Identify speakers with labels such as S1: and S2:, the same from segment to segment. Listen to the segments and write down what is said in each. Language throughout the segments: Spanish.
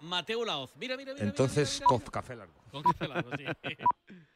S1: Mateo Laoz. Mira, mira, mira.
S2: Entonces,
S1: mira, mira,
S2: con café largo.
S1: mira. Con café largo, sí.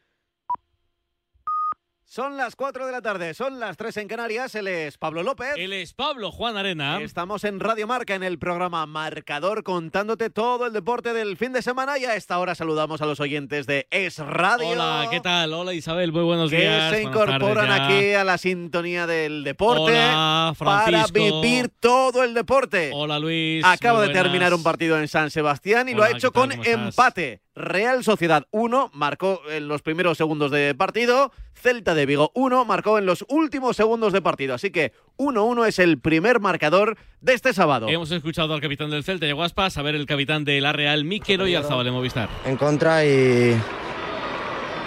S3: Son las 4 de la tarde, son las 3 en Canarias. Él es Pablo López.
S1: Él es Pablo Juan Arena.
S3: Estamos en Radio Marca en el programa Marcador contándote todo el deporte del fin de semana y a esta hora saludamos a los oyentes de Es Radio.
S1: Hola, ¿qué tal? Hola Isabel, muy buenos
S3: Que
S1: días.
S3: se incorporan
S1: tardes
S3: aquí a la sintonía del deporte
S1: Hola,
S3: para vivir todo el deporte.
S1: Hola Luis.
S3: Acaba de terminar un partido en San Sebastián y lo ha hecho con empate. Real Sociedad 1 marcó en los primeros segundos de partido, Celta de Vigo 1 marcó en los últimos segundos de partido. Así que 1-1 es el primer marcador de este sábado.
S1: Hemos escuchado al capitán del Celta, Diego Aspas, a ver el capitán de la Real, Miquel Oyarzabal de Movistar.
S4: en contra y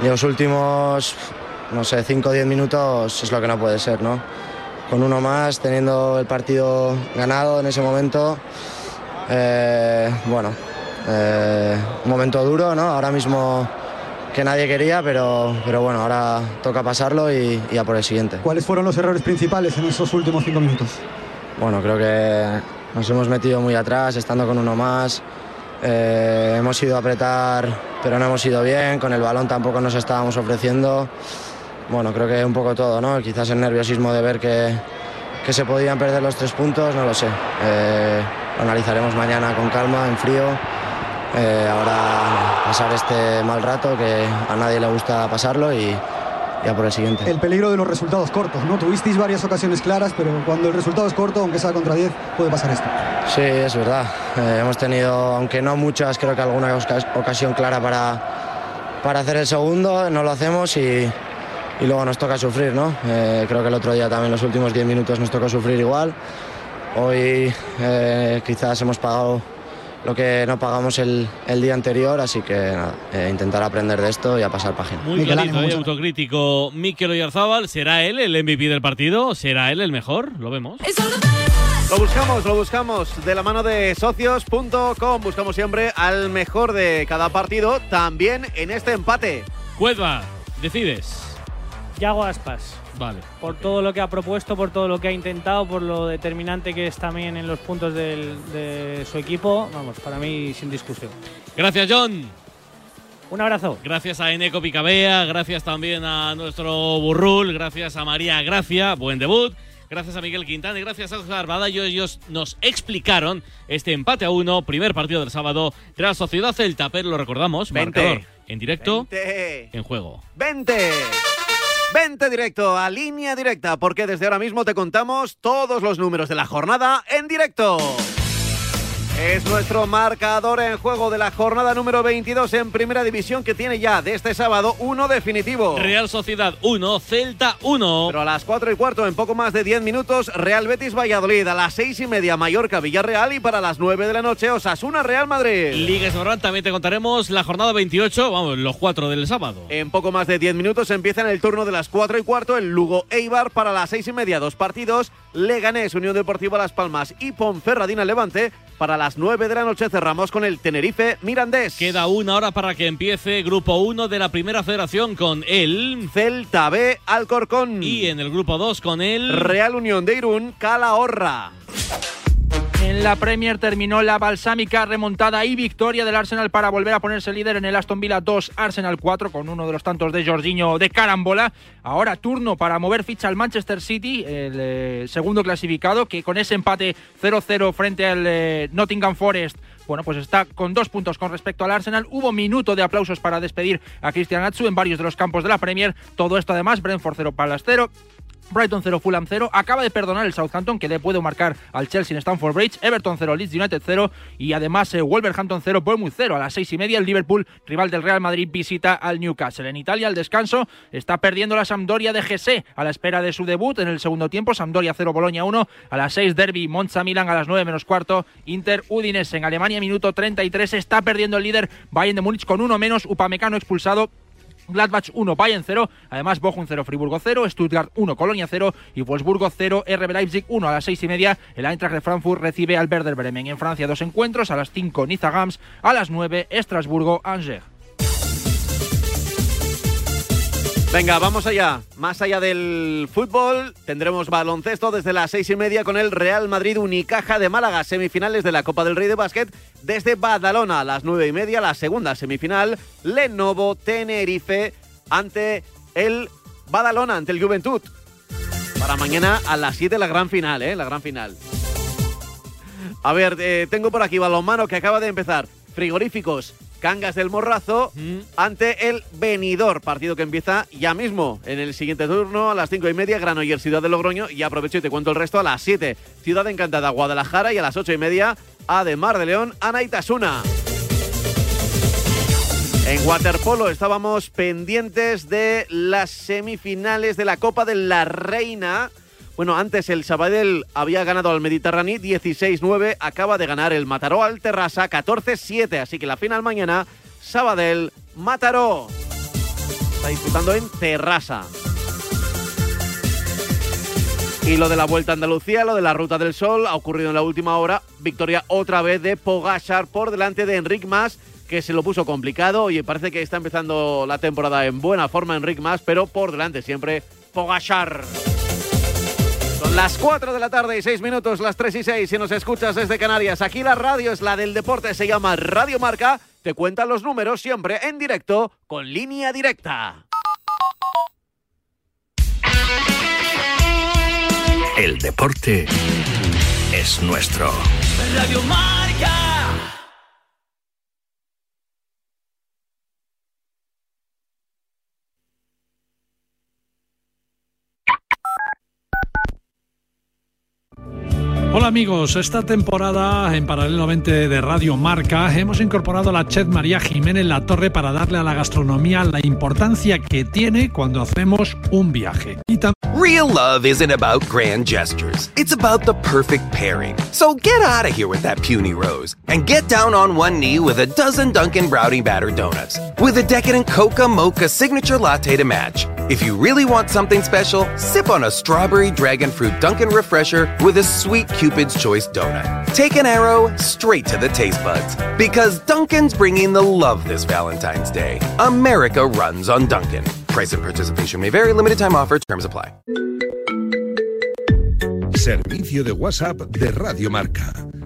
S4: y los últimos, no sé, 5 o 10 minutos es lo que no puede ser, ¿no? Con uno más, teniendo el partido ganado en ese momento, eh, bueno, eh, un momento duro, ¿no? Ahora mismo que nadie quería, pero, pero bueno, ahora toca pasarlo y, y a por el siguiente.
S5: ¿Cuáles fueron los errores principales en esos últimos cinco minutos?
S4: Bueno, creo que nos hemos metido muy atrás, estando con uno más. Eh, hemos ido a apretar, pero no hemos ido bien. Con el balón tampoco nos estábamos ofreciendo. Bueno, creo que un poco todo, ¿no? Quizás el nerviosismo de ver que, que se podían perder los tres puntos, no lo sé. Eh, lo analizaremos mañana con calma, en frío. Eh, ahora pasar este mal rato que a nadie le gusta pasarlo y, y a por el siguiente.
S5: El peligro de los resultados cortos, ¿no? Tuvisteis varias ocasiones claras, pero cuando el resultado es corto, aunque sea contra 10, puede pasar esto.
S4: Sí, es verdad. Eh, hemos tenido, aunque no muchas, creo que alguna ocasión clara para, para hacer el segundo, no lo hacemos y, y luego nos toca sufrir, ¿no? Eh, creo que el otro día también los últimos 10 minutos nos tocó sufrir igual. Hoy eh, quizás hemos pagado lo que no pagamos el, el día anterior, así que nada, eh, intentar aprender de esto y a pasar página.
S1: Muy
S5: Miguel
S1: clarito
S5: Ángel,
S1: y
S5: muchas-
S1: autocrítico Miquel Oyarzabal. ¿Será él el MVP del partido? ¿Será él el mejor? Lo vemos.
S3: Lo buscamos, lo buscamos de la mano de socios.com. Buscamos siempre al mejor de cada partido, también en este empate.
S1: Cuedva, decides.
S6: Yago Aspas.
S1: Vale.
S6: Por todo lo que ha propuesto, por todo lo que ha intentado, por lo determinante que es también en los puntos del- de su equipo, vamos, para mí sin discusión.
S1: Gracias, John.
S6: Un abrazo.
S1: Gracias a Eneco Picabea, gracias también a nuestro Burrul, gracias a María Gracia, buen debut. Gracias a Miguel Quintana y gracias a Oscar Badallo. Ellos nos explicaron este empate a uno, primer partido del sábado, Real Sociedad Celta. Pero lo recordamos,
S3: Vente.
S1: marcador en directo, en juego.
S3: ¡Vente! Vente directo a línea directa, porque desde ahora mismo te contamos todos los números de la jornada en directo. Es nuestro marcador en juego de la jornada número 22 en Primera División que tiene ya de este sábado uno definitivo.
S1: Real Sociedad 1, Celta 1.
S3: Pero a las 4 y cuarto, en poco más de 10 minutos, Real Betis Valladolid. A las 6 y media, Mallorca Villarreal. Y para las 9 de la noche, Osasuna Real Madrid.
S1: Liga Esborrán, también te contaremos la jornada 28, vamos, los cuatro del sábado.
S3: En poco más de 10 minutos empieza en el turno de las 4 y cuarto el Lugo Eibar para las 6 y media, dos partidos. Leganés, Unión Deportiva Las Palmas y Ponferradina Levante. Para las 9 de la noche cerramos con el Tenerife Mirandés.
S1: Queda una hora para que empiece Grupo 1 de la Primera Federación con el...
S3: Celta B Alcorcón.
S1: Y en el Grupo 2 con el...
S3: Real Unión de Irún Calahorra.
S7: En la Premier terminó la balsámica remontada y victoria del Arsenal para volver a ponerse líder en el Aston Villa 2, Arsenal 4, con uno de los tantos de Jorginho de carambola. Ahora turno para mover ficha al Manchester City, el eh, segundo clasificado, que con ese empate 0-0 frente al eh, Nottingham Forest bueno, pues está con dos puntos con respecto al Arsenal. Hubo minuto de aplausos para despedir a Cristian Atsu en varios de los campos de la Premier. Todo esto además, Brentford 0 Palace 0. Brighton 0, Fulham 0. Acaba de perdonar el Southampton, que le puede marcar al Chelsea en Stamford Bridge. Everton 0, Leeds United 0. Y además eh, Wolverhampton 0, Bournemouth 0. A las 6 y media, el Liverpool, rival del Real Madrid, visita al Newcastle. En Italia, al descanso, está perdiendo la Sampdoria de Gese a la espera de su debut en el segundo tiempo. Sampdoria 0, Boloña 1. A las 6, Derby, Monza Milan. A las 9 menos cuarto, Inter Udinese. En Alemania, minuto 33, está perdiendo el líder Bayern de Múnich con uno menos. Upamecano expulsado. Gladbach 1, Bayern 0, además Bochum 0, Friburgo 0, Stuttgart 1, Colonia 0 y Wolfsburgo 0, RB Leipzig 1 a las 6 y media. El Eintracht de Frankfurt recibe al Werder Bremen. En Francia dos encuentros, a las 5 Niza Gams, a las 9 Estrasburgo Angers.
S3: Venga, vamos allá. Más allá del fútbol, tendremos baloncesto desde las seis y media con el Real Madrid Unicaja de Málaga, semifinales de la Copa del Rey de Básquet desde Badalona a las nueve y media, la segunda semifinal, Lenovo Tenerife ante el Badalona, ante el Juventud. Para mañana a las 7 la gran final, ¿eh? La gran final. A ver, eh, tengo por aquí balonmano que acaba de empezar. Frigoríficos Cangas del Morrazo ante el Venidor, partido que empieza ya mismo en el siguiente turno a las cinco y media, Granoller Ciudad de Logroño y aprovecho y te cuento el resto a las 7, Ciudad Encantada Guadalajara y a las ocho y media, Ademar de León, Anaitasuna. En waterpolo estábamos pendientes de las semifinales de la Copa de la Reina. Bueno, antes el Sabadell había ganado al Mediterráneo 16-9, acaba de ganar el Mataró al Terrassa 14-7, así que la final mañana, Sabadell Mataró. Está disputando en Terrassa. Y lo de la Vuelta a Andalucía, lo de la Ruta del Sol, ha ocurrido en la última hora. Victoria otra vez de Pogachar por delante de Enric Mas, que se lo puso complicado. Oye, parece que está empezando la temporada en buena forma Enric Mas, pero por delante siempre Pogachar. Las 4 de la tarde y 6 minutos, las 3 y 6, si nos escuchas desde Canarias. Aquí la radio es la del deporte, se llama Radio Marca. Te cuentan los números siempre en directo con línea directa.
S2: El deporte es nuestro.
S8: Radio Marca.
S9: Hola amigos, esta temporada en paralelamente de Radio Marca hemos incorporado a la chef María Jiménez La Torre para darle a la gastronomía la importancia que tiene cuando hacemos un viaje. Y
S10: Real love isn't about grand gestures. It's about the perfect pairing. So get out of here with that puny rose and get down on one knee with a dozen Dunkin' Brownie Batter Donuts with a decadent Coca Mocha signature latte to match. If you really want something special, sip on a strawberry dragon fruit Dunkin' Refresher with a sweet Cupid's Choice donut. Take an arrow straight to the taste buds because Dunkin's bringing the love this Valentine's Day. America runs on Dunkin'. Price and participation may vary. Limited time offer. Terms apply.
S11: Servicio de WhatsApp de Radio Marca.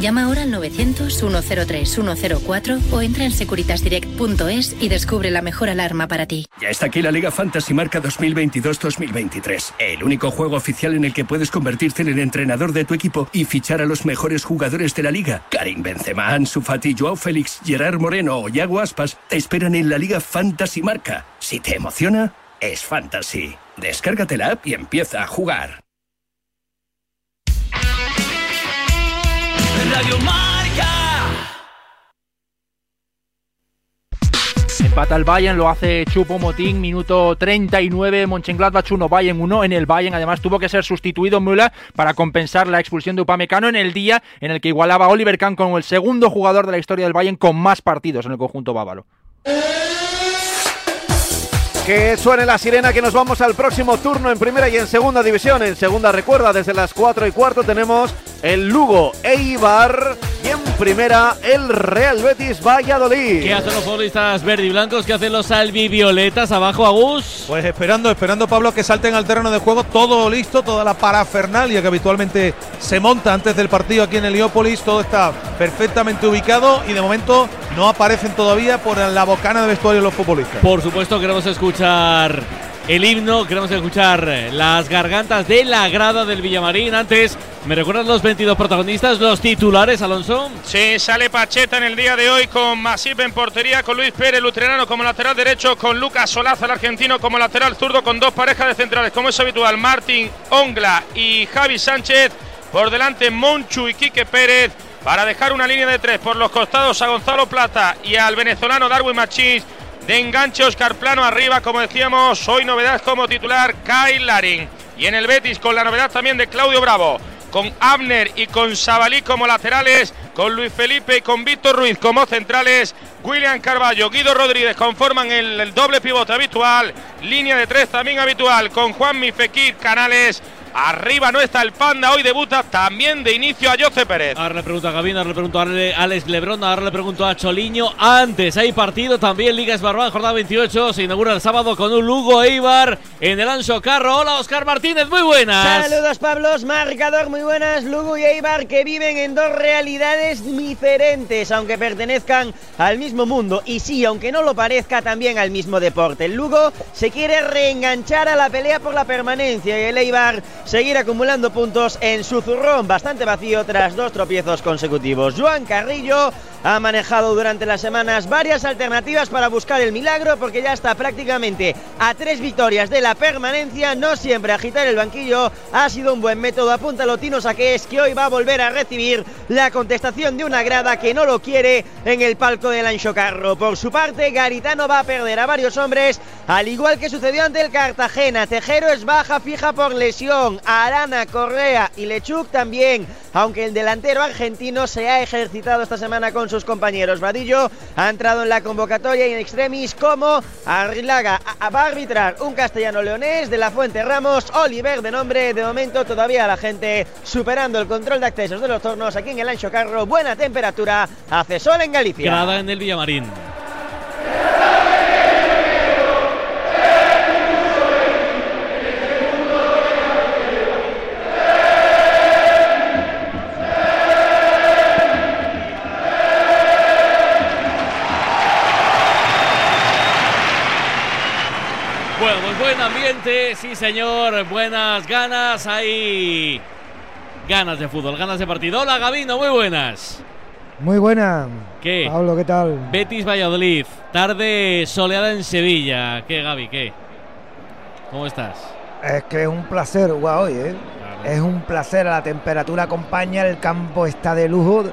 S12: Llama ahora al 900-103-104 o entra en securitasdirect.es y descubre la mejor alarma para ti.
S13: Ya está aquí la Liga Fantasy Marca 2022-2023. El único juego oficial en el que puedes convertirte en el entrenador de tu equipo y fichar a los mejores jugadores de la liga. Karim Benzema, Ansu Fati, Joao Félix, Gerard Moreno o Yago Aspas te esperan en la Liga Fantasy Marca. Si te emociona, es Fantasy. Descárgate la app y empieza a jugar.
S8: Radio Marca.
S7: Empata el Bayern, lo hace Chupo Motín, minuto 39, Mönchengladbach 1, Bayern 1. En el Bayern además tuvo que ser sustituido Müller para compensar la expulsión de Upamecano en el día en el que igualaba Oliver Kahn como el segundo jugador de la historia del Bayern con más partidos en el conjunto bávaro.
S3: Que suene la sirena que nos vamos al próximo turno en primera y en segunda división. En segunda recuerda, desde las 4 y cuarto tenemos el Lugo Eibar y en primera el Real Betis Valladolid.
S1: ¿Qué hacen los futbolistas verde y blancos? ¿Qué hacen los albivioletas abajo, Agus?
S14: Pues esperando, esperando Pablo que salten al terreno de juego, todo listo, toda la parafernalia que habitualmente se monta antes del partido aquí en Heliópolis, todo está perfectamente ubicado y de momento no aparecen todavía por la bocana de vestuario los futbolistas.
S1: Por supuesto, queremos escuchar el himno, queremos escuchar las gargantas de la grada del Villamarín. Antes, ¿me recuerdan los 22 protagonistas, los titulares, Alonso?
S15: Sí, sale Pacheta en el día de hoy con Masip en portería, con Luis Pérez, Luterano como lateral derecho, con Lucas Solaza, el argentino, como lateral zurdo, con dos parejas de centrales, como es habitual, Martín Ongla y Javi Sánchez. Por delante, Monchu y Quique Pérez. Para dejar una línea de tres por los costados a Gonzalo Plata y al venezolano Darwin Machís. De enganche Oscar Plano arriba, como decíamos, hoy novedad como titular Kyle Larin. Y en el Betis con la novedad también de Claudio Bravo, con Abner y con Sabalí como laterales, con Luis Felipe y con Víctor Ruiz como centrales, William Carballo, Guido Rodríguez conforman el, doble pivote habitual, línea de tres también habitual, con Juan Fekir, Canales, Arriba no está el Panda, hoy debuta también de inicio a Jose Pérez.
S1: Ahora le pregunto a Gavina, ahora le pregunto a Alex Lebrón, ahora le pregunto a Choliño. Antes hay partido también, Liga Esbarbán, jornada 28. Se inaugura el sábado con un Lugo Eibar en el Anso Carro. Hola, Oscar Martínez, muy buenas.
S16: Saludos, Pablos, marcador, muy buenas. Lugo y Eibar que viven en dos realidades diferentes, aunque pertenezcan al mismo mundo. Y sí, aunque no lo parezca, también al mismo deporte. El Lugo se quiere reenganchar a la pelea por la permanencia y el Eibar seguir acumulando puntos en su zurrón bastante vacío tras dos tropiezos consecutivos. Joan Carrillo ha manejado durante las semanas varias alternativas para buscar el milagro porque ya está prácticamente a tres victorias de la permanencia. No siempre agitar el banquillo ha sido un buen método. Apunta Lotino es que hoy va a volver a recibir la contestación de una grada que no lo quiere en el palco del Ancho Carro. Por su parte, Garitano va a perder a varios hombres, al igual que sucedió ante el Cartagena. Tejero es baja fija por lesión. Arana, Correa y Lechuk también, aunque el delantero argentino se ha ejercitado esta semana con sus compañeros. Vadillo ha entrado en la convocatoria y en extremis como Arrilaga va a arbitrar un castellano leonés de la Fuente Ramos, Oliver de nombre, de momento todavía la gente superando el control de accesos de los tornos aquí en el Ancho Carro, buena temperatura, hace sol en Galicia.
S1: Grada en el Villamarín. Sí señor, buenas ganas, hay ganas de fútbol, ganas de partido. Hola Gabino, muy buenas.
S17: Muy buena.
S1: ¿Qué?
S17: Pablo, ¿qué tal?
S1: Betis Valladolid, tarde soleada en Sevilla. ¿Qué, Gaby? ¿Qué? ¿Cómo estás?
S17: Es que es un placer jugar hoy, ¿eh? Es un placer, la temperatura acompaña, el campo está de lujo.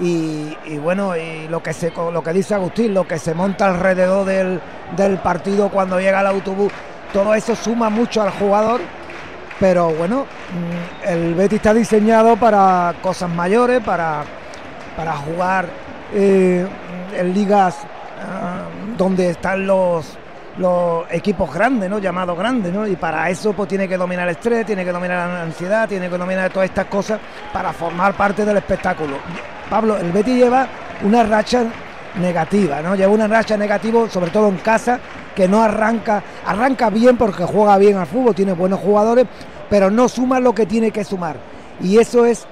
S17: Y, y, bueno, y lo que se lo que dice Agustín, lo que se monta alrededor del, del partido cuando llega el autobús, todo eso suma mucho al jugador. Pero bueno, mm, el Betis está diseñado para cosas mayores, para, para jugar eh, en ligas uh, donde están los, los equipos grandes, ¿no? Llamados grandes, ¿no? Y para eso pues tiene que dominar el estrés, tiene que dominar la ansiedad, tiene que dominar todas estas cosas para formar parte del espectáculo. Pablo, el Betis lleva una racha negativa, ¿no? Lleva una racha negativa, sobre todo en casa, que no arranca, arranca bien porque juega bien al fútbol, tiene buenos jugadores, pero no suma lo que tiene que sumar. Y eso es,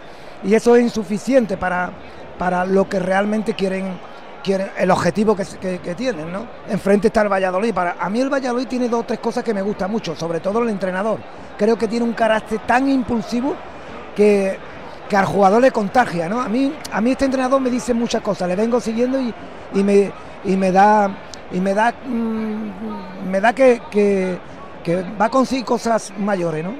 S17: y eso es insuficiente para, para lo que realmente quieren, quieren el objetivo que, que, tienen, ¿no? Enfrente está el Valladolid. Para, a mí el Valladolid tiene dos o tres cosas que me gustan mucho, sobre todo el entrenador. Creo que tiene un carácter tan impulsivo que que al jugador le contagia, ¿no? A mí, a mí este entrenador me dice muchas cosas, le vengo siguiendo y, y me, y me da, y me da, mmm, me da que, que, que, va a conseguir cosas mayores, ¿no?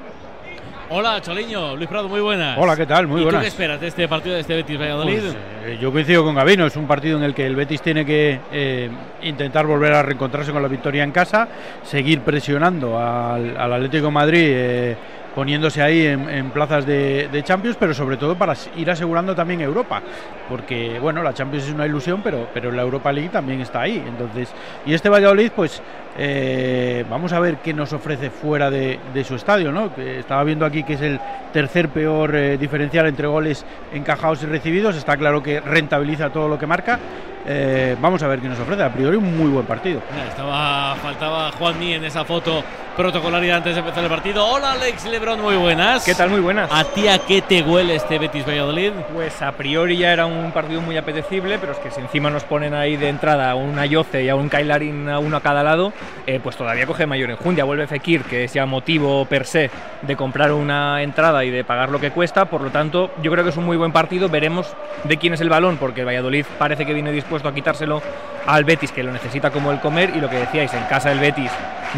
S1: Hola, Choliño, Luis Prado, muy buenas.
S18: Hola, ¿qué tal? Muy
S1: ¿Y
S18: buenas.
S1: ¿Tú qué esperas de este partido de este Betis Valladolid?
S18: Pues, eh, yo coincido con Gabino, es un partido en el que el Betis tiene que eh, intentar volver a reencontrarse con la victoria en casa, seguir presionando al, al Atlético de Madrid. Eh, poniéndose ahí en, en plazas de, de Champions, pero sobre todo para ir asegurando también Europa, porque bueno, la Champions es una ilusión, pero, pero la Europa League también está ahí. Entonces, y este Valladolid, pues eh, vamos a ver qué nos ofrece fuera de, de su estadio, ¿no? Que estaba viendo aquí que es el tercer peor eh, diferencial entre goles encajados y recibidos. Está claro que rentabiliza todo lo que marca. Eh, vamos a ver qué nos ofrece. A priori, un muy buen partido.
S1: Estaba, faltaba Juanmi en esa foto protocolaria antes de empezar el partido. Hola Alex Lebron, muy buenas.
S19: ¿Qué tal? Muy buenas.
S1: ¿A ti a qué te huele este Betis Valladolid?
S19: Pues a priori ya era un partido muy apetecible, pero es que si encima nos ponen ahí de entrada a un Ayoce y a un Kailarin a uno a cada lado, eh, pues todavía coge mayor enjundia. Vuelve Fekir, que es ya motivo per se de comprar una entrada y de pagar lo que cuesta. Por lo tanto, yo creo que es un muy buen partido. Veremos de quién es el balón, porque el Valladolid parece que viene dispuesto a quitárselo al Betis, que lo necesita como el comer. Y lo que decíais, en casa del Betis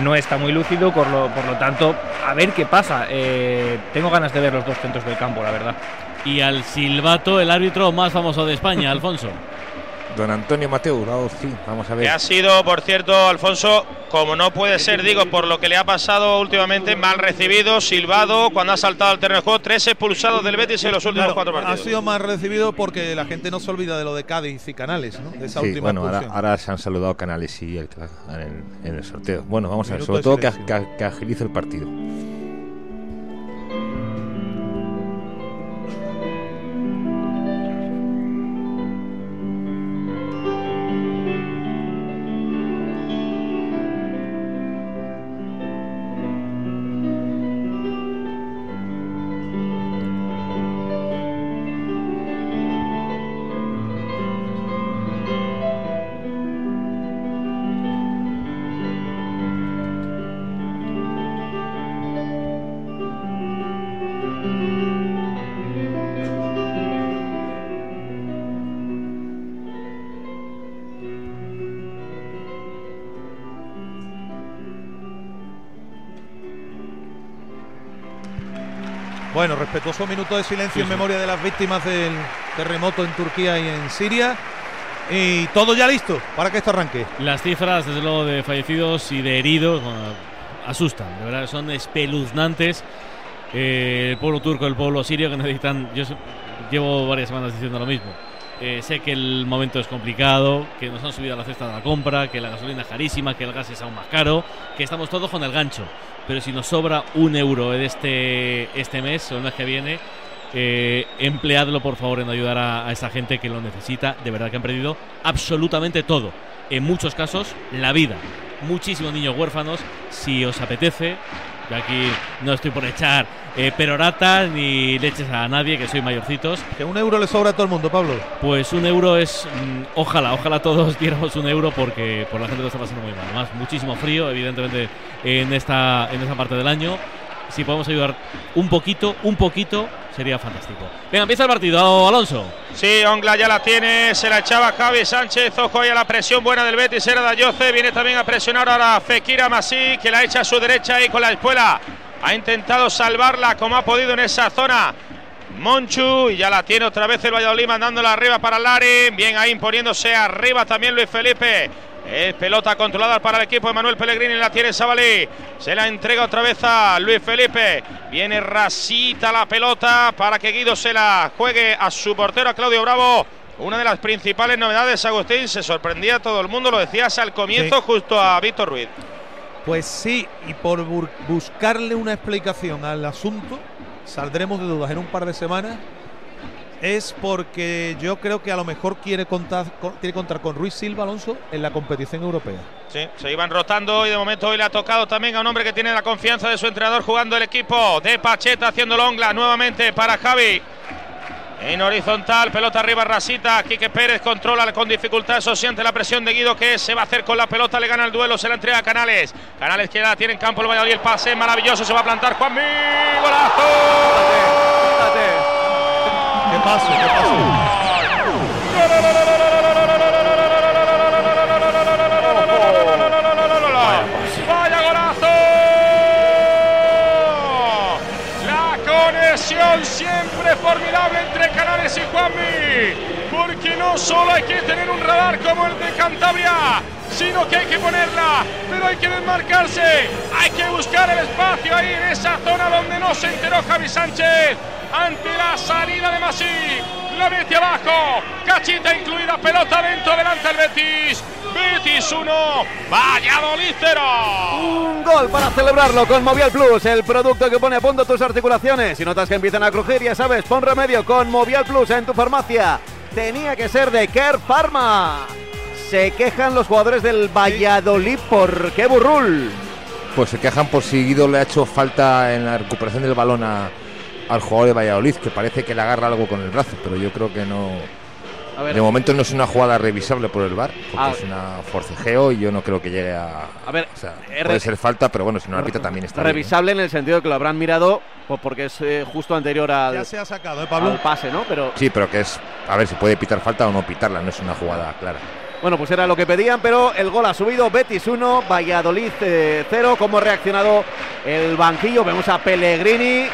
S19: no está muy lúcido, por lo, por lo tanto, a ver qué pasa. Eh, tengo ganas de ver los dos centros del campo, la verdad.
S1: Y al silbato, el árbitro más famoso de España, Alfonso.
S20: Don Antonio Mateo, oh, sí, vamos a
S15: Que
S20: ver.
S15: ha sido, por cierto, Alfonso, como no puede ser, digo, por lo que le ha pasado últimamente, mal recibido, silbado, cuando ha saltado al terreno de juego, tres expulsados del Betis en los últimos
S14: Claro,
S15: cuatro
S14: ha
S15: partidos.
S14: sido más recibido porque la gente no se olvida de lo de Cádiz y Canales, ¿no? de esa
S20: Sí,
S14: última
S20: bueno, ahora, ahora se han saludado Canales y el, en, en el sorteo. Bueno, vamos a ver,
S14: Minuto
S20: sobre todo que, que- que agilice el partido.
S14: Respetuoso minuto de silencio
S1: Sí,
S14: en
S1: sí.
S14: memoria de las víctimas del terremoto en Turquía y en Siria. Y todo ya listo para que esto arranque.
S1: Las cifras, desde luego, de fallecidos y de heridos asustan, de verdad, son espeluznantes. Eh, el pueblo turco, el pueblo sirio que necesitan. Yo llevo varias semanas diciendo lo mismo. Eh, sé que el momento es complicado, que nos han subido a la cesta de la compra, que la gasolina es carísima, que el gas es aún más caro, que estamos todos con el gancho. Pero si nos sobra un euro en este, este mes o el mes que viene, eh, empleadlo por favor en ayudar a, a esa gente que lo necesita. De verdad que han perdido absolutamente todo. En muchos casos, la vida. Muchísimos niños huérfanos. Si os apetece, yo aquí no estoy por echar eh, peroratas ni leches a nadie, que soy mayorcitos.
S14: Que un euro le sobra a todo el mundo, Pablo.
S1: Pues un euro es. mm, ojalá, ojalá todos diéramos un euro porque por la gente lo está pasando muy mal. Más muchísimo frío, evidentemente, en esta, en esta parte del año. Si podemos ayudar un poquito, un poquito, sería fantástico. Venga, empieza el partido, Alonso.
S15: Sí, Ongla ya la tiene, se la echaba Javi Sánchez, ojo ahí a la presión buena del Betis, era Dayoce, viene también a presionar ahora Fekir Masí, que la echa a su derecha ahí con la espuela, ha intentado salvarla como ha podido en esa zona. Monchu y ya la tiene otra vez el Valladolid mandándola arriba para Lari, bien ahí imponiéndose arriba también Luis Felipe. Es pelota controlada para el equipo de Manuel Pellegrini, la tiene Sabalí. Se la entrega otra vez a Luis Felipe. Viene rasita la pelota para que Guido se la juegue a su portero, a Claudio Bravo. Una de las principales novedades, Agustín, se sorprendía a todo el mundo, lo decías al comienzo,
S14: Sí.
S15: justo a Víctor Ruiz.
S14: Pues sí, y por buscarle una explicación al asunto, saldremos de dudas en un par de semanas. Es porque yo creo que a lo mejor quiere contar, con, quiere contar con Ruiz Silva Alonso en la competición europea.
S15: Sí, se iban rotando y de momento hoy le ha tocado también a un hombre que tiene la confianza de su entrenador jugando el equipo de Pacheta haciendo Ongla nuevamente para Javi. En horizontal, pelota arriba, Rasita. Quique Pérez controla con dificultad, eso siente la presión de Guido que se va a hacer con la pelota, le gana el duelo, se la entrega a Canales. Canales que la tiene en campo el Valladolid, el pase maravilloso, se va a plantar Juanmi. ¡Golazo!
S14: ¿Qué pasa?
S15: ¡Vaya golazo! La conexión siempre formidable entre Canales y Juanmi. Porque no solo hay que tener un radar como el de Cantabria, sino que hay que ponerla, pero hay que desmarcarse, hay que buscar el espacio ahí en esa zona donde no se enteró Javi Sánchez ante la salida de Masip. La mete abajo, cachita incluida, pelota dentro, delante el Betis. Betis 1, Valladolid 0.
S3: Un gol para celebrarlo con Movial Plus, el producto que pone a punto tus articulaciones. Si notas que empiezan a crujir, ya sabes, pon remedio con Movial Plus en tu farmacia. Tenía que ser de Care Pharma. Se quejan los jugadores del Valladolid por qué burrul.
S20: Pues se quejan por si Guido le ha hecho falta en la recuperación del balón a- al jugador de Valladolid, que parece que le agarra algo con el brazo, pero yo creo que no.
S3: A ver.
S20: De momento no es una jugada revisable por el bar, porque
S3: Ah.
S20: es una forcejeo y yo no creo que llegue a.
S3: A ver,
S20: o sea,
S3: eh,
S20: puede ser falta, pero bueno, si no la pita también está bien, ¿eh?
S3: Revisable en el sentido de que lo habrán mirado pues, porque es eh, justo anterior al,
S14: Ya se ha sacado, ¿eh, Pablo?
S3: al pase, ¿no? Pero
S20: Sí, pero que es. A ver si puede pitar falta o no pitarla, no es una jugada clara.
S3: Bueno, pues era lo que pedían, pero el gol ha subido. Betis 1, Valladolid 0. ¿Cómo ha reaccionado el banquillo? Vemos a Pellegrini.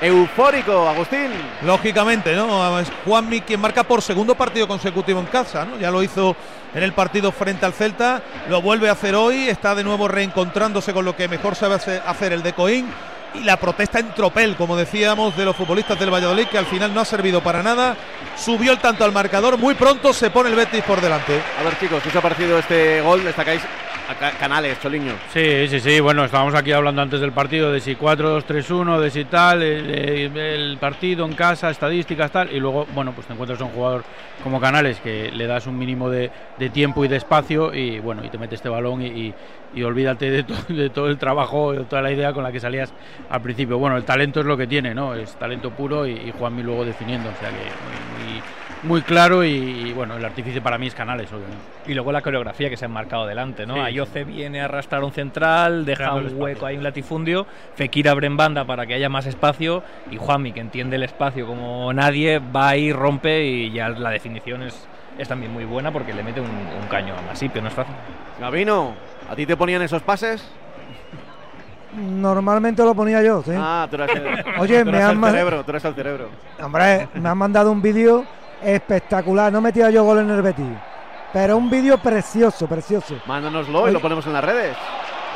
S3: Eufórico, Agustín.
S14: Lógicamente, ¿no? Es Juanmi quien marca por segundo partido consecutivo en casa, ¿no? Ya lo hizo en el partido frente al Celta, lo vuelve a hacer hoy, está de nuevo reencontrándose con lo que mejor sabe hace- hacer el de Coín y la protesta en tropel, como decíamos, de los futbolistas del Valladolid, que al final no ha servido para nada. Subió el tanto al marcador, muy pronto se pone el Betis por delante.
S3: A ver, chicos, ¿qué os ha parecido este gol? Destacáis canales, Choliño.
S18: Sí, sí, sí. Bueno, estábamos aquí hablando antes del partido de si 4-2-3-1, de si tal, el, el partido en casa, estadísticas, tal. Y luego, bueno, pues te encuentras a un jugador como Canales que le das un mínimo de, tiempo y de espacio y, bueno, y te mete este balón y, olvídate de, de todo el trabajo, de toda la idea con la que salías al principio. Bueno, el talento es lo que tiene, ¿no? Es talento puro y, y Juanmi luego definiendo. O sea que muy claro y, y, bueno, el artífice para mí es Canales, obviamente.
S19: Y luego la coreografía que se han marcado delante, ¿no?
S18: Sí,
S19: Ayoce viene a arrastrar un central, deja
S18: Creando
S19: un
S18: espacio.
S19: hueco ahí, un latifundio. Fekir abre en banda para que haya más espacio. Y Juanmi, que entiende el espacio como nadie, va ahí, rompe y ya la definición es, es también muy buena porque le mete un, un caño a Masip, no es fácil.
S3: Gabino, ¿a ti te ponían esos pases?
S17: Normalmente lo ponía yo, sí.
S3: Ah, tú eras el,
S17: Oye,
S3: tú
S17: me han
S3: el cerebro, tú eres el cerebro.
S17: Hombre, me han mandado un vídeo espectacular. No metía yo gol en el Betis. Pero un vídeo precioso, precioso.
S3: Mándanoslo y lo ponemos en las redes.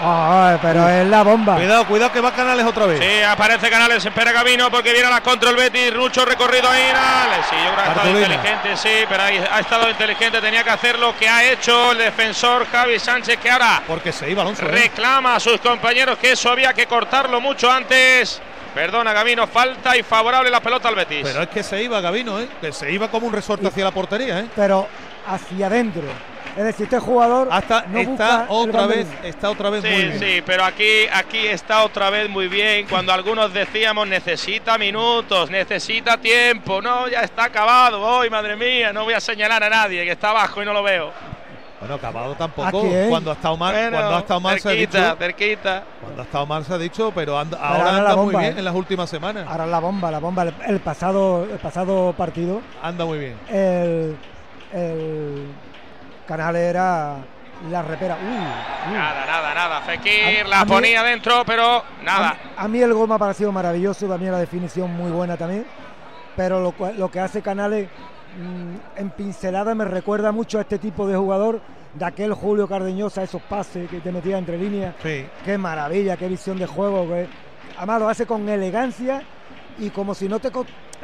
S17: Ay, pero es la bomba.
S14: Cuidado, cuidado que va Canales otra vez.
S15: Sí, aparece Canales, espera Gabino porque viene a la contra el Betis, mucho recorrido ahí, Canales. Sí, yo creo que ha estado inteligente, sí, pero ahí ha estado inteligente, tenía que hacer lo que ha hecho el defensor Javi Sánchez, que ahora
S14: Porque se iba Alonso. ¿eh?
S15: reclama a sus compañeros que eso había que cortarlo mucho antes. Perdona, Gabino, falta y favorable la pelota al Betis.
S14: Pero es que se iba Gabino, ¿eh? Que se iba como un resorte hacia la portería, ¿eh?
S17: Pero hacia adentro. Es decir, este jugador
S14: Hasta
S17: no
S14: está otra vez, está otra vez
S15: Sí,
S14: muy bien.
S15: sí, pero aquí, aquí está otra vez muy bien. Cuando algunos decíamos necesita minutos, necesita tiempo. No, ya está acabado. Hoy, madre mía, no voy a señalar a nadie que está abajo y no lo veo.
S14: Bueno, acabado tampoco. Cuando ha estado mal,
S15: Bueno,
S14: cuando ha estado mal se ha dicho.
S15: cerquita.
S14: Cuando ha estado mal se ha dicho, pero anda- ahora
S17: ahora
S14: anda
S17: la
S14: muy bien
S17: ¿eh?
S14: en las últimas semanas.
S17: Ahora la bomba, la bomba. El, el pasado, el pasado partido,
S14: Anda muy bien.
S17: el, el canal era la repera. Uy, uy.
S15: Nada, nada, nada. Fekir
S17: A-
S15: la
S17: a mí-
S15: ponía dentro, pero nada.
S17: A, a mí el gol me ha parecido maravilloso, también la definición muy buena también. Pero lo, lo que hace Canales en pincelada me recuerda mucho a este tipo de jugador, de aquel Julio Cardeñosa, esos pases que te metía entre líneas.
S14: Sí.
S17: Qué maravilla, qué visión de juego. que- Además lo hace con elegancia y como si no te...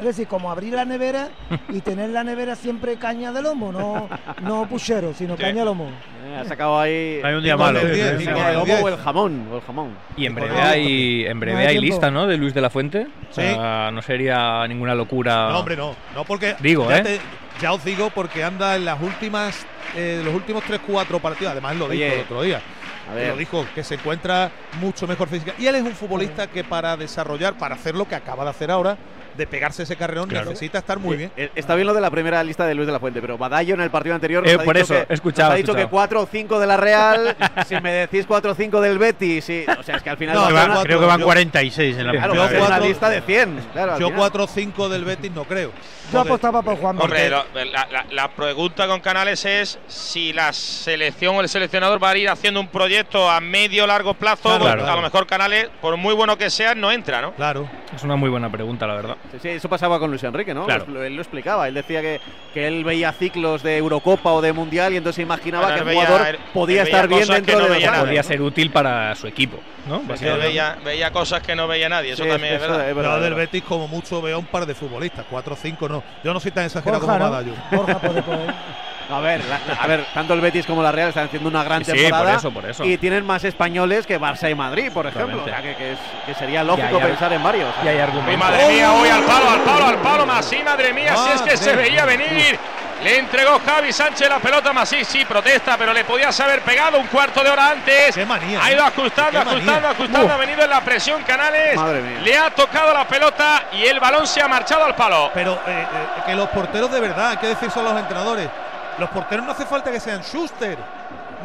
S17: Es decir, como abrir la nevera y tener la nevera siempre caña de lomo, no, no puchero, sino
S15: Sí.
S17: caña de lomo.
S3: Eh, ha sacado ahí.
S18: Hay un día malo.
S3: lomo o el jamón. O el jamón.
S19: Y en breve hay, en breve
S17: No hay
S19: lista, ¿no? De Luis de la Fuente.
S14: Sí.
S19: no sería ninguna locura.
S14: No, hombre, no. No, porque.
S19: Digo,
S14: ya,
S19: ¿eh?
S14: te- ya os digo, porque anda en las últimas. eh, los últimos 3-4 partidos. Además, lo dijo
S3: Oye,
S14: el otro día.
S3: A
S14: Lo dijo, que se encuentra mucho mejor física. Y él es un futbolista que para desarrollar, para hacer lo que acaba de hacer ahora, de pegarse ese carrerón,
S19: Claro.
S14: necesita estar muy bien.
S3: Eh, Está bien lo de la primera lista de Luis de la Fuente, pero Badallo en el partido anterior
S19: Eh,
S3: nos ha
S19: por
S3: dicho
S19: eso,
S3: que,
S19: escuchado,
S3: nos ha dicho que
S19: escuchado.
S3: 4 o 5 de la Real, si me decís 4 o 5 del Betis, sí. O sea, es que al final
S14: No,
S3: va
S14: cuatro-
S18: Creo que van
S14: yo-
S18: 46 en la
S3: claro,
S14: yo
S3: ser una
S14: cuatro-
S3: lista de 100. Claro,
S14: Yo
S3: final.
S14: 4-5 del Betis no creo.
S17: Yo
S14: Joder.
S17: apostaba por Juan
S15: Hombre, la, la- la pregunta con Canales es si la selección o el seleccionador va a ir haciendo un proyecto a medio largo plazo.
S14: Claro,
S15: porque
S14: claro.
S15: A lo mejor Canales, por muy bueno que sea, no entra, ¿no?
S14: Claro.
S19: Es una muy buena pregunta, la verdad.
S3: Sí, sí, eso pasaba con Luis Enrique, ¿no?
S1: Claro.
S3: Lo- Él lo explicaba. Él decía que, que él veía ciclos de Eurocopa o de Mundial y entonces imaginaba que el
S15: veía-
S3: jugador
S15: él-
S3: podía
S15: veía
S3: estar bien dentro
S15: no
S3: de los
S15: veía
S19: Podía
S3: ¿no?
S19: ser útil para su equipo, ¿no?
S15: Veía, veía cosas que no veía nadie, eso
S3: Sí,
S15: también es verdad.
S3: es verdad.
S14: Yo del Betis, como mucho, veo un par de futbolistas, cuatro o cinco no. Yo no soy tan exagerado
S17: Borja,
S14: como
S17: ¿no?
S14: Badayo.
S17: Borja puede poner.
S3: A ver, la- a ver, tanto el Betis como la Real están haciendo una gran
S19: Sí, sí,
S3: temporada.
S19: por eso, por eso.
S3: Y tienen más españoles que Barça y Madrid, por ejemplo. O sea, que, que es- que sería lógico
S19: hay
S3: pensar en varios.
S19: Y hay
S15: Uy,
S19: argumentos.
S15: madre mía, hoy al palo, al palo, al palo, Masí, madre mía, si es que se veía venir. Le entregó Javi Sánchez la pelota a Masí, sí, protesta, pero le podías haber pegado un cuarto de hora antes.
S14: Qué manía,
S15: Ha
S14: ¿eh?
S15: ido ajustando,
S14: Qué manía.
S15: ajustando, ajustando,
S14: Uf.
S15: ha venido en la presión Canales.
S3: Madre mía.
S15: Le ha tocado la pelota y el balón se ha marchado al palo.
S14: Pero eh, eh, que los porteros de verdad, hay que decirse a los entrenadores, los porteros no hace falta que sean Schuster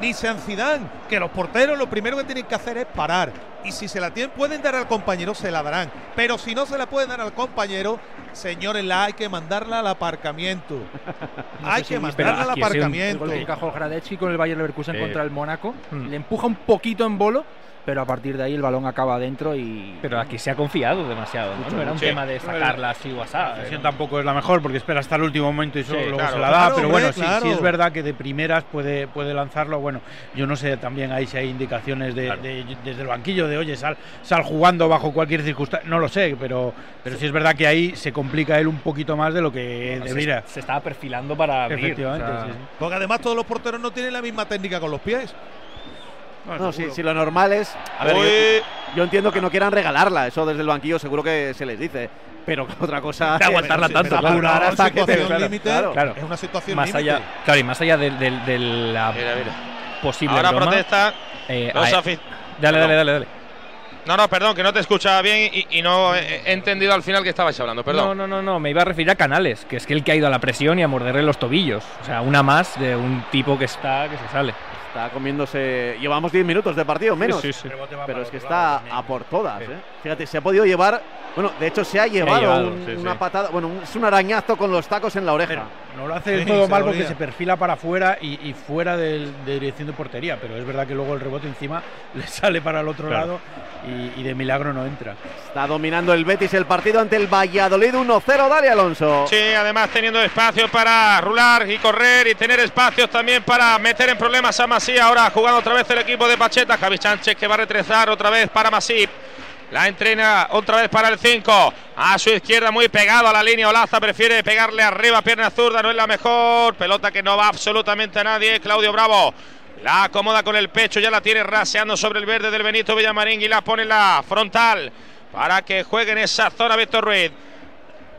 S14: ni sean Zidane, que los porteros lo primero que tienen que hacer es parar. Y si se la tienen, pueden dar al compañero, se la darán. Pero si no se la pueden dar al compañero, señores, la hay que mandarla al aparcamiento. hay que mandarla al
S19: sido un-
S7: El
S14: aparcamiento.
S7: gol que encajó Gradecki con el Bayer Leverkusen
S19: Sí.
S7: contra el Mónaco.
S19: Mm.
S7: Le empuja un poquito en bolo, pero a partir de ahí el balón acaba adentro y.
S19: Pero aquí se ha confiado demasiado, ¿no?
S7: Mucho,
S19: No era un
S15: sí.
S19: tema de sacarla así o así.
S18: La tampoco es la mejor porque espera hasta el último momento y solo
S19: Sí,
S18: luego
S15: claro.
S18: se la da.
S14: Claro,
S18: pero
S14: hombre,
S18: bueno, sí,
S14: claro.
S18: sí es verdad que de primeras puede, puede lanzarlo. Bueno, yo no sé también ahí si hay indicaciones de,
S19: Claro.
S18: de- desde el banquillo de oye, sal, sal jugando bajo cualquier circunstancia. No lo sé, pero, pero sí es verdad que ahí se complica él un poquito más de lo que
S19: Se,
S18: debería.
S19: se estaba perfilando para abrir.
S18: Efectivamente,
S19: o sea,
S18: sí, sí.
S14: Porque además todos los porteros no tienen la misma técnica con los pies.
S3: No, sí, si lo normal es. A ver, yo, yo entiendo que no quieran regalarla, eso desde el banquillo seguro que se les dice. Pero otra cosa.
S19: De aguantarla
S14: Pero
S19: tanto,
S14: pero
S19: claro.
S3: hasta que te-
S14: situación
S3: claro,
S14: límite
S3: claro.
S19: Claro.
S14: es una situación
S19: más
S14: límite.
S19: allá, claro, y más allá del- del- de, la
S15: Mira, mira.
S19: posible
S15: Ahora
S19: broma,
S15: protesta.
S19: eh,
S15: los
S19: a-
S15: afi-
S19: dale, dale, dale, dale.
S15: No, no, perdón, que no te escuchaba bien y, y no he, he entendido al final que estabais hablando, perdón.
S19: No, no, no, no, me iba a referir a Canales, que es que el que ha ido a la presión y a morderle los tobillos. O sea, una más de un tipo que está, que se sale.
S3: Está comiéndose. Llevamos 10 minutos de partido menos.
S19: Sí, sí,
S3: Pero es que está a por todas. ¿eh? Fíjate, se ha podido llevar. Bueno, de hecho se ha llevado,
S19: llevado,
S3: un-
S19: sí, sí.
S3: una patada. Bueno, un- es un arañazo con los tacos en la oreja.
S18: Pero no lo hace
S14: Sí,
S18: del todo
S14: se
S18: mal porque se perfila para afuera y, y fuera de dirección de portería, pero es verdad que luego el rebote encima le sale para el otro
S19: Claro.
S18: lado y, y de milagro no entra.
S3: Está dominando el Betis el partido ante el Valladolid 1-0. Dale, Alonso.
S15: Sí, además teniendo espacio para rular y correr y tener espacios también para meter en problemas a Masí. Ahora jugando otra vez el equipo de Pacheta. Javi Sánchez que va a retrasar otra vez para Masí. La entrena otra vez para el 5. A su izquierda, muy pegado a la línea. Olaza prefiere pegarle arriba, pierna zurda. No es la mejor. Pelota que no va absolutamente a nadie. Claudio Bravo. La acomoda con el pecho, ya la tiene raseando sobre el verde del Benito Villamarín y la pone en la frontal para que juegue en esa zona Víctor Ruiz.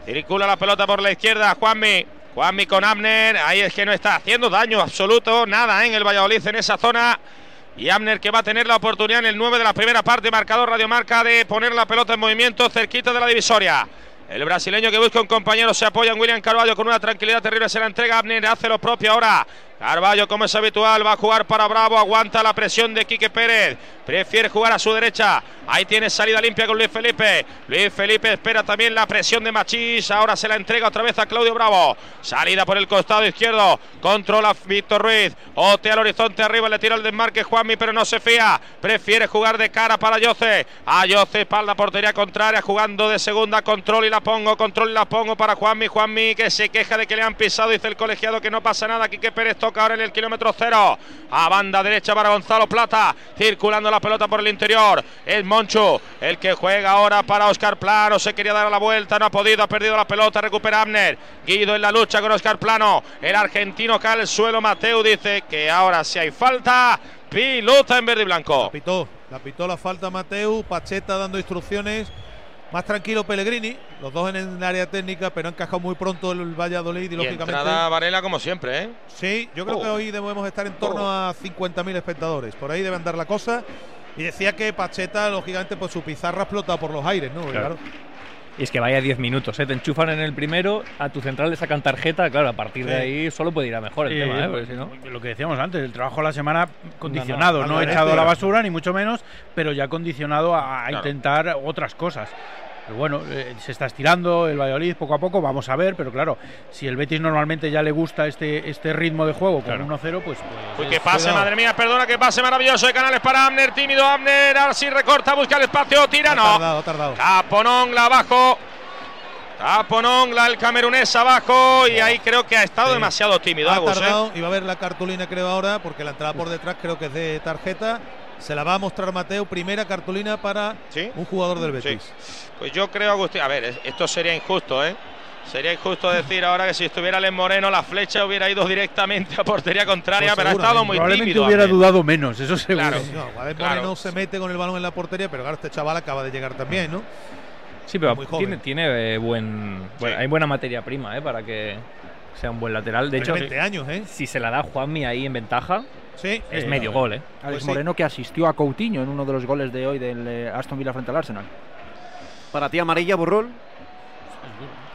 S15: Circula la pelota por la izquierda, Juanmi. Juanmi con Abner. Ahí es que no está haciendo daño absoluto, nada en el Valladolid en esa zona. Y Abner que va a tener la oportunidad en el 9 de la primera parte, marcador Radiomarca, de poner la pelota en movimiento cerquita de la divisoria. El brasileño que busca un compañero se apoya en William Carvalho con una tranquilidad terrible. Se la entrega Abner, hace lo propio ahora. Carvalho, como es habitual, va a jugar para Bravo. Aguanta la presión de Quique Pérez. Prefiere jugar a su derecha. Ahí tiene salida limpia con Luis Felipe. Luis Felipe espera también la presión de Machís. Ahora se la entrega otra vez a Claudio Bravo. Salida por el costado izquierdo. Controla Víctor Ruiz. Otea al horizonte arriba. Le tira el desmarque Juanmi, pero no se fía. Prefiere jugar de cara para Yoce. A Yoce, espalda, portería contraria. Jugando de segunda. Control y la pongo. Control y la pongo para Juanmi. Juanmi que se queja de que le han pisado. Dice el colegiado que no pasa nada. Quique Pérez toca ahora en el kilómetro cero. A banda derecha para Gonzalo Plata. Circulando la pelota por el interior. Es Moncho el que juega ahora para Oscar Plano. Se quería dar la vuelta. No ha podido. Ha perdido la pelota. Recupera Abner. Guido en la lucha con Oscar Plano. El argentino cae al suelo. Mateo dice que ahora si hay falta. Pilota en verde y blanco.
S14: La pitó, la pitó la falta Mateu, Pacheta dando instrucciones. Más tranquilo Pellegrini, los dos en el área técnica, pero ha encajado muy pronto el Valladolid y,
S15: Y
S14: lógicamente.
S15: entrada Varela como siempre, ¿eh?
S14: Sí, yo creo
S15: Oh.
S14: que hoy debemos estar en torno a 50.000 espectadores. Por ahí debe andar la cosa. Y decía que Pacheta, lógicamente, pues su pizarra explota por los aires, ¿no?
S19: Claro, Y es que vaya 10 minutos, ¿eh? te enchufan en el primero, a tu central le sacan tarjeta, claro, a partir de ahí solo puede ir a mejor el
S18: Sí,
S19: tema, ¿eh? Porque si no...
S18: Lo que decíamos antes, el trabajo de la semana condicionado,
S19: No,
S18: no,
S19: no, al
S18: echado a la basura, ni mucho menos, pero ya condicionado a, a
S19: Claro.
S18: intentar otras cosas. Pero bueno, eh, se está estirando el Valladolid poco a poco, vamos a ver, pero claro, si el Betis normalmente ya le gusta este, este ritmo de juego con
S19: Claro.
S18: 1-0, pues, pues
S15: Uy, que pase,
S18: cuidado.
S15: madre mía, perdona, que pase maravilloso de Canales para Abner, tímido Abner, ahora sí recorta, busca el espacio, tira,
S14: ha
S15: no.
S14: tardado, ha tardado.
S15: Caponón, la abajo. Taponongla, el camerunés abajo y ahí creo que ha estado
S14: Sí.
S15: demasiado tímido.
S14: Ha
S15: Agus, ¿eh?
S14: tardado y va a ver la cartulina creo ahora porque la entrada por detrás creo que es de tarjeta. Se la va a mostrar Mateo, primera cartulina para un jugador del Betis.
S15: Pues yo creo, Agustín, a ver, es- esto sería injusto, ¿eh? Sería injusto decir ahora que si estuviera Les Moreno la flecha hubiera ido directamente a portería contraria, pero ha estado muy
S18: Probablemente
S15: tímido.
S18: hubiera dudado menos, eso seguro.
S15: Claro.
S14: No,
S15: Claro.
S14: Moreno se mete con el balón en la portería, pero claro, este chaval acaba de llegar también, ¿no?
S19: Sí, pero
S14: Muy joven.
S19: tiene, tiene eh, buen, bueno, hay buena materia prima eh, para que sea un buen lateral. De hecho,
S14: 20 años, ¿eh?
S19: si se la da Juanmi ahí en ventaja,
S14: Sí.
S19: es medio gol. ¿eh?
S7: Alex
S14: Pues sí.
S7: Moreno que asistió a Coutinho en uno de los goles de hoy del eh, Aston Villa frente al Arsenal.
S3: Para ti amarilla, Burrul.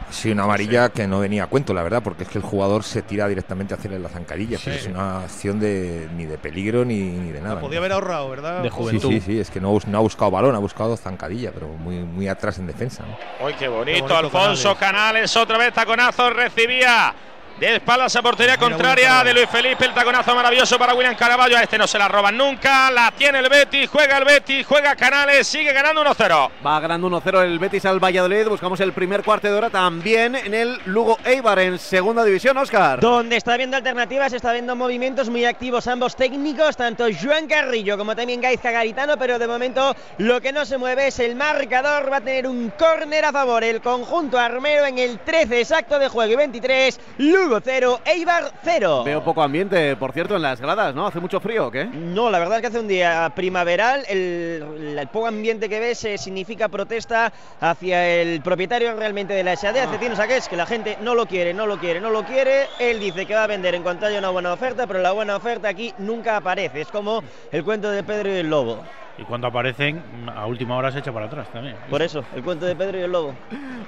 S20: Sí, una amarilla que no venía a cuento, la verdad, porque es que el jugador se tira directamente a hacerle la zancadilla.
S14: Sí.
S20: Es una acción de ni de peligro ni, ni de nada.
S14: La podía
S20: ¿no?
S14: haber ahorrado, ¿verdad?
S20: Sí, sí, sí, es que no, no ha buscado balón, ha buscado zancadilla, pero muy, muy atrás en defensa. ¿no?
S15: Uy, qué bonito,
S20: Qué bonito
S15: Alfonso Canales. otra vez taconazo, recibía de espaldas a portería contraria de Luis Felipe, el taconazo maravilloso para William Caraballo, a este no se la roban nunca, la tiene el Betis, juega el Betis, juega Canales, sigue ganando 1-0.
S3: Va ganando 1-0 el Betis al Valladolid. Buscamos el primer cuarto de hora también en el Lugo Eibar en segunda división, Oscar.
S16: Donde está viendo alternativas, está viendo movimientos muy activos ambos técnicos, tanto Joan Carrillo como también Gaizka Garitano, pero de momento lo que no se mueve es el marcador. Va a tener un córner a favor el conjunto armero en el 13 exacto de juego y 23. Lugo 0, Eibar 0.
S3: Veo poco ambiente, por cierto, en las gradas, ¿no? ¿Hace mucho frío o qué?
S16: No, la verdad es que hace un día primaveral. El, el poco ambiente que ves eh, significa protesta hacia el propietario realmente de la SAD, Cecino Saqués, que la gente no lo quiere, no lo quiere, no lo quiere. Él dice que va a vender en cuanto haya una buena oferta, pero la buena oferta aquí nunca aparece. Es como el cuento de Pedro y el Lobo.
S18: Y cuando aparecen, a última hora se echa para atrás también.
S16: Por eso, el cuento de Pedro y el Lobo.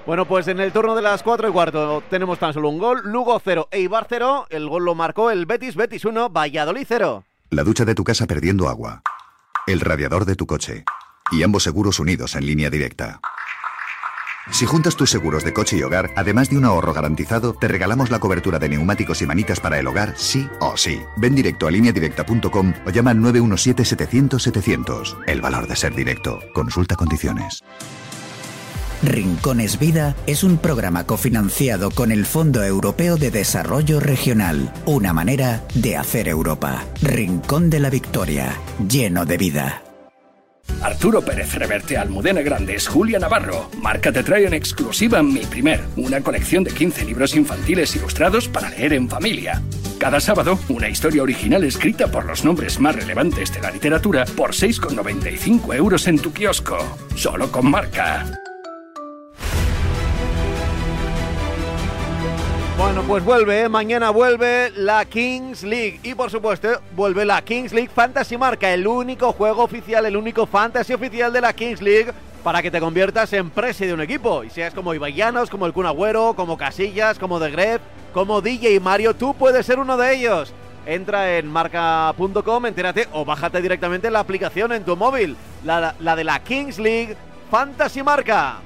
S3: Bueno, pues en el turno de las 4 y cuarto tenemos tan solo un gol. Lugo 0, Eibar 0. El gol lo marcó el Betis, Betis 1, Valladolid 0.
S21: La ducha de tu casa perdiendo agua. El radiador de tu coche. Y ambos seguros unidos en línea directa. Si juntas tus seguros de coche y hogar, además de un ahorro garantizado, te regalamos la cobertura de neumáticos y manitas para el hogar, sí o sí. Ven directo a lineadirecta.com o llama al 917-700-700. El valor de ser directo. Consulta condiciones.
S22: Rincones Vida es un programa cofinanciado con el Fondo Europeo de Desarrollo Regional, una manera de hacer Europa. Rincón de la Victoria, lleno de vida.
S23: Arturo Pérez Reverte, Almudena Grandes, Julia Navarro. Marca te trae en exclusiva Mi Primer, una colección de 15 libros infantiles ilustrados para leer en familia. Cada sábado, una historia original escrita por los nombres más relevantes de la literatura por 6,95 euros en tu kiosco. Solo con marca.
S3: Bueno, pues vuelve, ¿eh? mañana vuelve la Kings League y por supuesto vuelve la Kings League Fantasy Marca, el único juego oficial, el único fantasy oficial de la Kings League para que te conviertas en presi de un equipo y seas como Ibai Llanos, como el Kun Agüero, como Casillas, como The Gref, como DJ Mario, tú puedes ser uno de ellos. Entra en marca.com, entérate o bájate directamente la aplicación en tu móvil, la de la Kings League Fantasy Marca.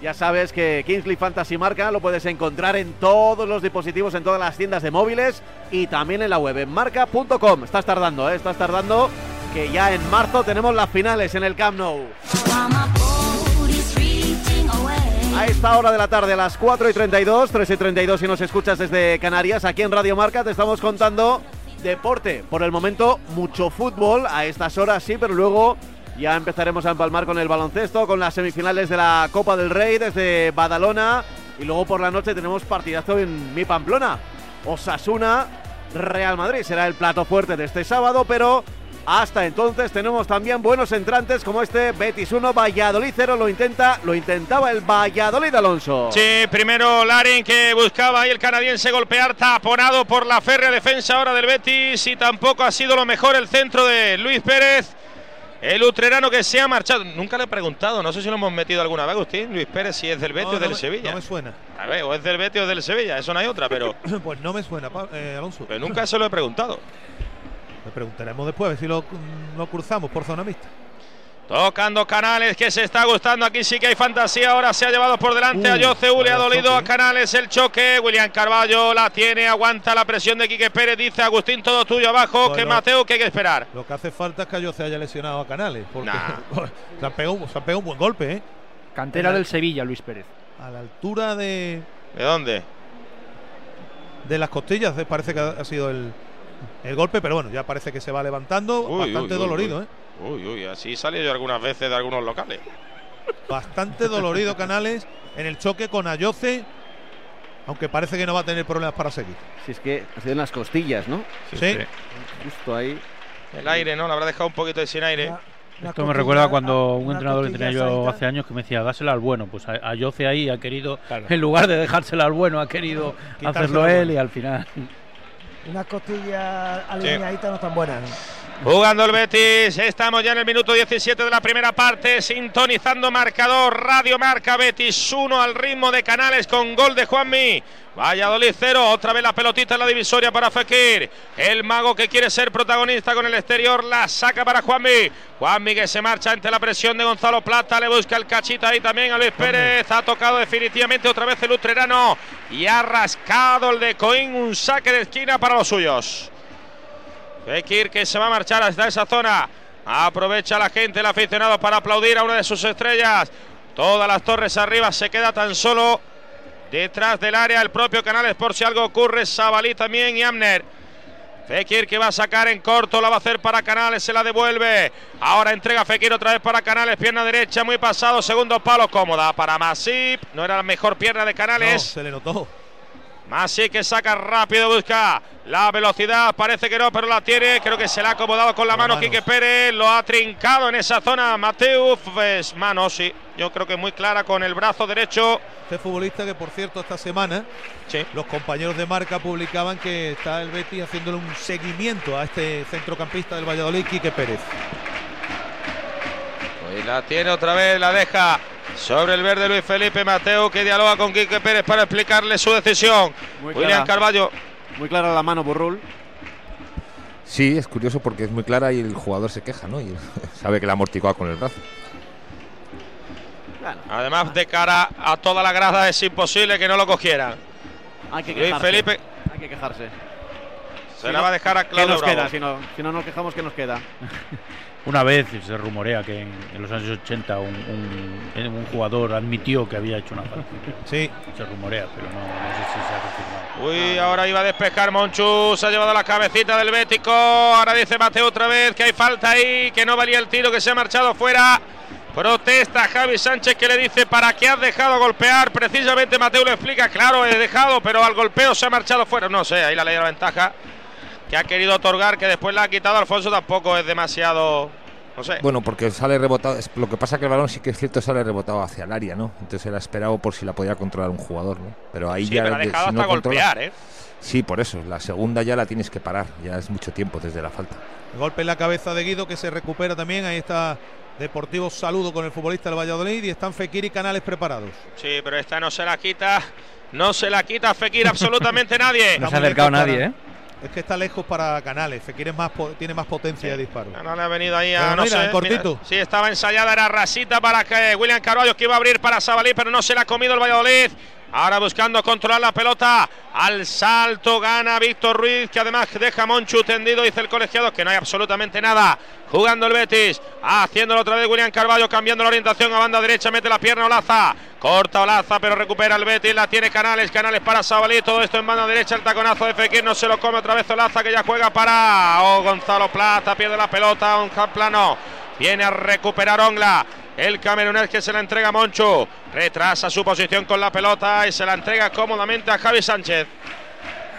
S3: Ya sabes que Kingsley Fantasy Marca lo puedes encontrar en todos los dispositivos, en todas las tiendas de móviles y también en la web, en marca.com. Estás tardando, ¿eh? Estás tardando, que ya en marzo tenemos las finales en el Camp Nou. A esta hora de la tarde, a las 4 y 32, 3 y 32 si nos escuchas desde Canarias, aquí en Radio Marca te estamos contando deporte. Por el momento, mucho fútbol, a estas horas sí, pero luego ya empezaremos a empalmar con el baloncesto, con las semifinales de la Copa del Rey desde Badalona. Y luego por la noche tenemos partidazo en mi Pamplona. Osasuna, Real Madrid será el plato fuerte de este sábado, pero hasta entonces tenemos también buenos entrantes como este Betis 1, Valladolid 0. Lo intenta, lo intentaba el Valladolid Alonso.
S15: Sí, primero Larin que buscaba ahí el canadiense golpear, taponado por la férrea defensa ahora del Betis y tampoco ha sido lo mejor el centro de Luis Pérez. El utrerano que se ha marchado. Nunca le he preguntado, no sé si lo hemos metido alguna vez, Agustín, Luis Pérez, si es del Betis
S14: No,
S15: o del
S14: no me-
S15: Sevilla.
S14: No me suena.
S15: A ver, o es del Betis o del Sevilla, eso no hay otra, pero
S14: Pues no me suena, eh, Alonso.
S15: pero nunca se lo he preguntado.
S14: Le preguntaremos después a ver si lo, lo cruzamos por zona mixta.
S15: Tocando Canales, que se está gustando. Aquí sí que hay fantasía. Ahora se ha llevado por delante
S14: Uh,
S15: a Yoceu. Le ha dolido
S14: choque,
S15: a Canales el choque. William Carballo la tiene, aguanta la presión de Quique Pérez. Dice Agustín, todo tuyo abajo. que. Mateo, que hay que esperar.
S14: Lo que hace falta es que yo se haya lesionado a Canales. Porque se, han pegado, se pegado un buen golpe, ¿eh?
S7: Cantera del Sevilla, Luis Pérez.
S14: a la altura de,
S15: ¿De dónde?
S14: de las costillas, eh, parece que ha ha sido el, el golpe, pero bueno, ya parece que se va levantando,
S15: Uy,
S14: bastante
S15: uy, uy,
S14: dolorido,
S15: uy.
S14: ¿eh?
S15: Uy, uy, así salí yo algunas veces de algunos locales.
S14: Bastante dolorido Canales en el choque con Ayoce, aunque parece que no va a tener problemas para seguir.
S3: Si es que ha sido en las costillas, ¿no?
S14: Sí.
S3: Justo ahí.
S15: El aire, ¿no? Le habrá dejado un poquito de sin aire.
S18: Esto me recuerda cuando un entrenador que tenía yo hace años que me decía, dásela al bueno. Pues a, a Yoce ahí ha querido, en lugar de dejársela al bueno, ha querido hacerlo él
S17: bueno.
S18: y al final.
S17: Unas costillas alineaditas no están buenas.
S15: Jugando el Betis, estamos ya en el minuto 17 de la primera parte, sintonizando marcador, Radio Marca Betis 1 al ritmo de Canales con gol de Juanmi. Valladolid 0, otra vez la pelotita en la divisoria para Fekir. El mago que quiere ser protagonista con el exterior la saca para Juanmi. Juanmi que se marcha ante la presión de Gonzalo Plata, le busca el cachito ahí también a Luis Pérez. Ha tocado definitivamente otra vez el Utrerano y ha rascado el de Coín, un saque de esquina para los suyos. Fekir que se va a marchar hasta esa zona. Aprovecha la gente, el aficionado, para aplaudir a una de sus estrellas. Todas las torres arriba, se queda tan solo detrás del área el propio Canales por si algo ocurre. Sabalí también y Amner. Fekir que va a sacar en corto, la va a hacer para Canales, se la devuelve. Ahora entrega Fekir otra vez para Canales, pierna derecha, muy pasado, segundo palo, cómoda para Masip. No era la mejor pierna de Canales.
S14: se le notó.
S15: Masip que saca rápido, busca la velocidad, parece que no, pero la tiene. Creo que se la ha acomodado con la mano. Quique Pérez, lo ha trincado en esa zona. Mateo, pues mano, sí. Yo creo que muy clara con el brazo derecho.
S14: Este futbolista que, por cierto, esta semana los compañeros de marca publicaban que está el Betis haciéndole un seguimiento a este centrocampista del Valladolid, Quique Pérez.
S15: La tiene otra vez, la deja sobre el verde Luis Felipe Mateo que dialoga con Quique Pérez para explicarle su decisión.
S3: Muy
S15: William
S3: clara.
S15: Carballo.
S3: Muy clara la mano, Burrul.
S20: Sí, es curioso porque es muy clara y el jugador se queja, ¿no? Y sabe que la ha amortiguado con el brazo.
S15: Además, de cara a toda la grada es imposible que no lo cogieran.
S3: Hay que
S15: Luis
S3: quejarse.
S15: Felipe
S3: Hay que quejarse.
S15: se
S3: Si
S15: la
S3: no,
S15: va a dejar a
S3: ¿Qué
S15: Claudio
S3: nos queda?
S15: Bravo.
S3: Si no, si no nos quejamos, ¿qué nos queda?
S18: Una vez se rumorea que en, en los años 80 un, un- un jugador admitió que había hecho una falta.
S14: Sí.
S18: Se rumorea, pero no, no sé si se ha confirmado.
S15: Uy, ahora iba a despejar Monchu, se ha llevado la cabecita del Bético. Ahora dice Mateo otra vez que hay falta ahí, que no valía el tiro, que se ha marchado fuera. Protesta Javi Sánchez que le dice para qué has dejado golpear. Precisamente Mateo le explica, claro, he dejado, pero al golpeo se ha marchado fuera. No sé, ahí la ley de la ventaja que ha querido otorgar, que después la ha quitado Alfonso, tampoco es demasiado. No sé.
S20: Bueno, porque sale rebotado. es- Lo que pasa que el balón sí que es cierto sale rebotado hacia el área, ¿no? Entonces él ha esperado por si la podía controlar un jugador, ¿no? Pero ahí
S15: Sí,
S20: ya.
S15: pero ha
S20: de-
S15: dejado
S20: si no
S15: hasta
S20: controla-
S15: golpear, ¿eh?
S20: Sí, por eso. La segunda ya la tienes que parar. Ya es mucho tiempo desde la falta.
S14: El golpe en la cabeza de Guido que se recupera también. Ahí está Deportivo Saludo con el futbolista del Valladolid y están Fekir y Canales preparados.
S15: Sí, pero esta no se la quita. No se la quita Fekir absolutamente nadie.
S14: Está muy lejos para- Es que está lejos para Canales. Fekir es más, tiene más potencia de disparo.
S15: Le ha venido ahí a
S14: Pero
S15: no
S14: mira,
S15: sé,
S14: en cortito.
S15: mira, sí, estaba ensayada, era rasita para que William Carvalho que iba a abrir para Sabalí, pero no se la ha comido el Valladolid. Ahora buscando controlar la pelota. Al salto gana Víctor Ruiz, que además deja a Monchu tendido. Dice el colegiado que no hay absolutamente nada. Jugando el Betis. Haciéndolo otra vez William Carvalho, cambiando la orientación a banda derecha. Mete la pierna Olaza. Corta Olaza, pero recupera el Betis. La tiene Canales. Canales para Sabalí. Todo esto en banda derecha. El taconazo de Fekir. No se lo come otra vez Olaza, que ya juega para oh, Gonzalo Plata. Pierde la pelota. Un plano. Viene a recuperar Ongla. El camerunés que se la entrega a Monchu. Retrasa su posición con la pelota y se la entrega cómodamente a Javi Sánchez.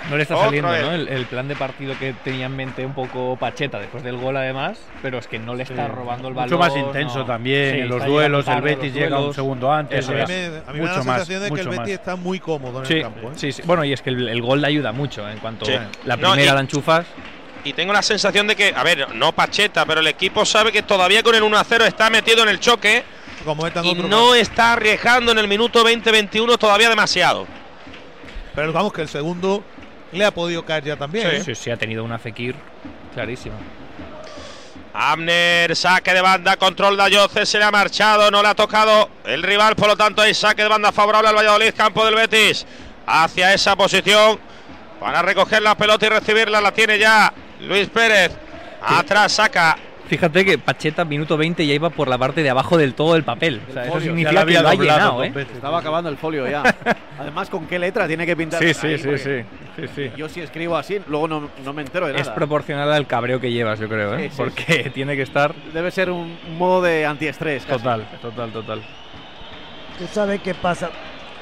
S19: No le está
S15: Otra
S19: saliendo,
S15: vez.
S19: ¿no? El, el plan de partido que tenía en mente un poco Pacheta después del gol, además, pero es que no le está
S18: Sí.
S19: robando el balón.
S18: Mucho más intenso
S19: no.
S18: también.
S19: Sí,
S18: en los duelos, el
S19: a
S18: Betis llega un segundo antes.
S19: Eso
S18: o sea,
S19: es.
S14: A mí me da
S18: mucho
S14: la
S18: más,
S14: sensación de que el
S18: mucho
S14: Betis
S18: más.
S14: está muy cómodo en
S19: Sí,
S14: el campo. ¿eh?
S19: sí, sí. Bueno, y es que el, el gol le ayuda mucho en cuanto
S15: Sí.
S19: la
S15: No,
S19: primera
S15: y-
S19: la enchufas.
S15: Y tengo la sensación de que, a ver, no Pacheta, pero el equipo sabe que todavía con el 1 a 0 está metido en el choque
S14: Como metan
S15: y no
S14: más.
S15: está arriesgando en el minuto 20-21 todavía demasiado.
S14: Pero vamos, que el segundo le ha podido caer ya también. ¿eh?
S19: Sí, sí, ha tenido una Fekir clarísima.
S15: Abner, saque de banda, control de Ayoce, se le ha marchado, no le ha tocado el rival, por lo tanto hay saque de banda favorable al Valladolid, campo del Betis, hacia esa posición para recoger la pelota y recibirla, la tiene ya Luis Pérez, atrás saca
S19: Fíjate que Pacheta, minuto 20, ya iba por la parte de abajo del todo del papel. O sea, eso significa
S3: Ya lo
S19: que lo ha llenado, ¿eh?
S3: Estaba acabando el folio ya. Además, ¿con qué letra tiene que pintar?
S19: Sí, sí,
S3: ahí?
S19: sí, sí, sí, sí.
S3: Yo si escribo así, luego no, no me entero de nada.
S19: Es proporcional al cabreo que llevas, yo creo, ¿eh?
S3: Sí, sí,
S19: Porque tiene que estar.
S3: Debe ser un modo de antiestrés.
S19: Total, total, total.
S17: Tú sabes qué pasa.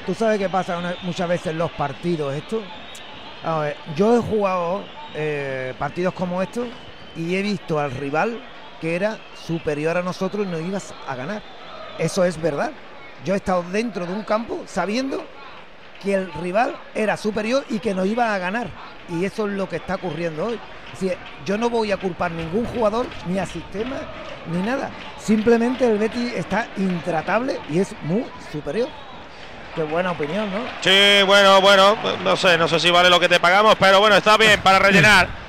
S17: Tú sabes qué pasa una- muchas veces en los partidos esto. A ver, yo he jugado eh, partidos como estos y he visto al rival que era superior a nosotros y nos ibas a ganar. Eso es verdad. Yo he estado dentro de un campo sabiendo que el rival era superior y que nos iba a ganar. Y eso es lo que está ocurriendo hoy. Es decir, yo no voy a culpar ningún jugador, ni a sistema, ni nada. Simplemente el Betis está intratable y es muy superior. Qué buena opinión, ¿no?
S15: Sí, bueno, bueno, no sé, no sé si vale lo que te pagamos, pero bueno, está bien para rellenar.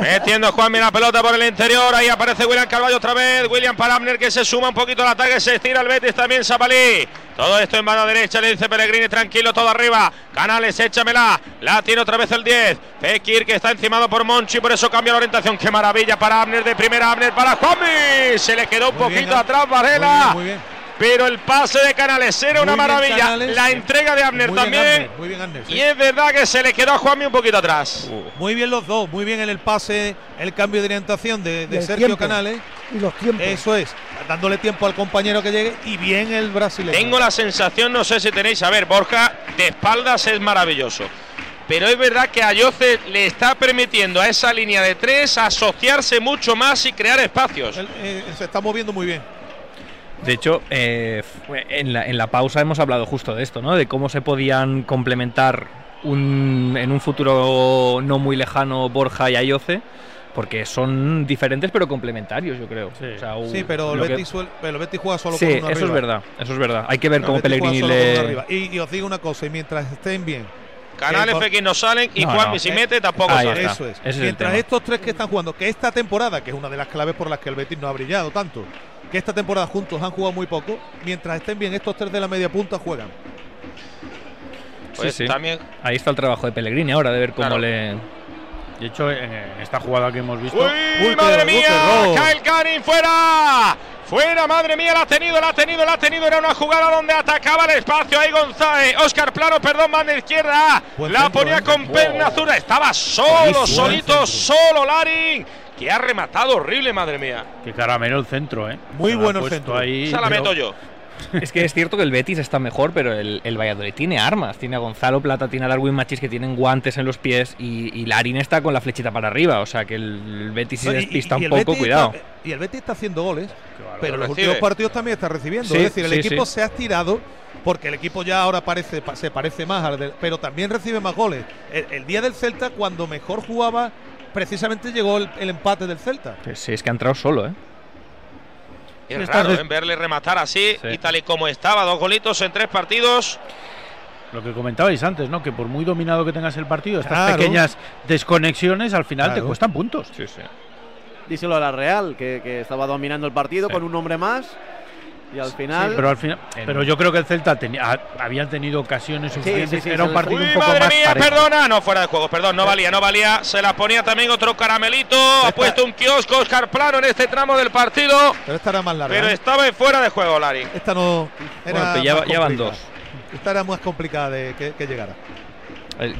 S15: Metiendo Juanmi la pelota por el interior, ahí aparece William Carvalho otra vez, William para Abner que se suma un poquito al ataque, se estira el Betis también Zapalí. Todo esto en mano derecha, le dice Pellegrini, tranquilo, todo arriba. Canales, échamela, la tiene otra vez el 10. Fekir que está encimado por Monchi, por eso cambia la orientación. Qué maravilla para Abner de primera, Abner para Juanmi. Se le quedó un
S14: Muy
S15: poquito atrás
S14: Muy
S15: Varela.
S14: bien, muy bien.
S15: Pero el pase de Canales era una
S14: Muy
S15: maravilla.
S14: Canales.
S15: La entrega de Abner
S14: Muy bien,
S15: también.
S14: Abner, muy bien, Abner, sí.
S15: Y es verdad que se le quedó a Juanmi un poquito atrás.
S14: Muy bien los dos, muy bien en el pase, el cambio de orientación de, Sergio
S17: tiempo.
S14: Canales.
S17: Y los tiempos.
S14: Eso es, dándole tiempo al compañero que llegue y bien el brasileño.
S15: Tengo la sensación, no sé si tenéis, a ver, Borja de espaldas es maravilloso. Pero es verdad que a Yoce le está permitiendo a esa línea de tres asociarse mucho más y crear espacios.
S14: Eh, se está moviendo muy bien.
S19: De hecho, eh, en, la, en la pausa hemos hablado justo de esto, ¿no? De cómo se podían complementar un- en un futuro no muy lejano Borja y Ayoce, porque son diferentes pero complementarios, yo creo. O sea,
S14: Sí, pero el
S19: que-
S14: Betis, suel- pero el Betis juega solo
S19: Sí,
S14: con uno
S19: eso
S14: arriba.
S19: es verdad, eso es verdad. Hay que ver cómo Pellegrini le...
S14: Y, y os digo una cosa, y mientras estén bien.
S15: Canales,
S14: que-
S15: Fekir no salen y
S19: No,
S15: Juanmi
S19: no.
S15: si mete tampoco
S19: Ahí
S15: sale.
S14: Eso es.
S19: Ese
S14: Mientras estos tres que están jugando, que esta temporada, que es una de las claves por las que el Betis no ha brillado tanto, que esta temporada juntos han jugado muy poco, mientras estén bien estos tres de la media punta juegan.
S15: Pues
S19: Sí, sí.
S15: también.
S19: Ahí está el trabajo de Pellegrini ahora, de ver cómo
S15: Claro.
S19: le...
S18: De hecho, en esta jugada que hemos visto.
S15: ¡Uy, madre mía! Kyle Canning fuera. Fuera, madre mía, la ha tenido, la ha tenido, la ha tenido. Era una jugada donde atacaba el espacio. Ahí González, Oscar Plano, perdón, mano izquierda.
S14: Buen
S15: la
S14: centro,
S15: ponía
S14: ¿eh?
S15: con perna azul. Estaba solo, solito,
S18: buen
S15: solo Larin. Que ha rematado horrible, madre mía.
S18: Que caramelo el centro, ¿eh?
S14: Muy
S18: la
S14: bueno el centro.
S18: Ahí,
S15: Esa la
S18: pero-
S15: meto yo.
S19: Es que es cierto que el Betis está mejor, pero el, el Valladolid tiene armas. Tiene a Gonzalo Plata, tiene a Darwin Machis que tienen guantes en los pies y, y Larín está con la flechita para arriba. O sea que el, el Betis
S14: y-
S19: despista
S14: y
S19: un poco,
S14: Betis
S19: cuidado.
S14: está- y el Betis está haciendo goles, pero en los
S15: Recibe.
S14: últimos partidos también está recibiendo.
S19: Sí,
S14: es decir, el
S19: sí,
S14: equipo
S19: sí.
S14: se ha estirado porque el equipo ya ahora parece pa- se parece más, al del- pero también recibe más goles. El, el día del Celta, cuando mejor jugaba, precisamente llegó el, el empate del Celta.
S19: Sí, es que ha entrado solo, ¿eh?
S15: Es
S18: Estas
S15: raro
S18: des-
S15: ¿eh? verle rematar así
S19: Sí.
S15: y tal y como estaba. Dos golitos en tres partidos.
S18: Lo que comentabais antes, ¿no? Que por muy dominado que tengas el partido, estas
S14: Claro.
S18: pequeñas desconexiones al final te cuestan puntos.
S19: Sí, sí.
S3: Díselo a la Real, que, que estaba dominando el partido con un hombre más. Y al final.
S18: Sí, pero al final, pero yo creo que el Celta tenía, ha- habían tenido ocasiones suficientes.
S3: sí, sí,
S18: Era un partido
S15: Uy,
S18: un poco
S15: madre
S18: más
S15: mía,
S18: parejo.
S15: perdona. No, fuera de juego, perdón, no valía, no valía. Se la ponía también otro caramelito. Ha puesto un kiosco Oscar Plano en este tramo del partido.
S14: Pero esta era más larga.
S15: Pero
S14: ¿eh?
S15: estaba fuera de juego, Lari.
S14: Esta no era
S19: Bueno, ya- ya van dos.
S14: Esta era más complicada de que, que llegara.
S19: El-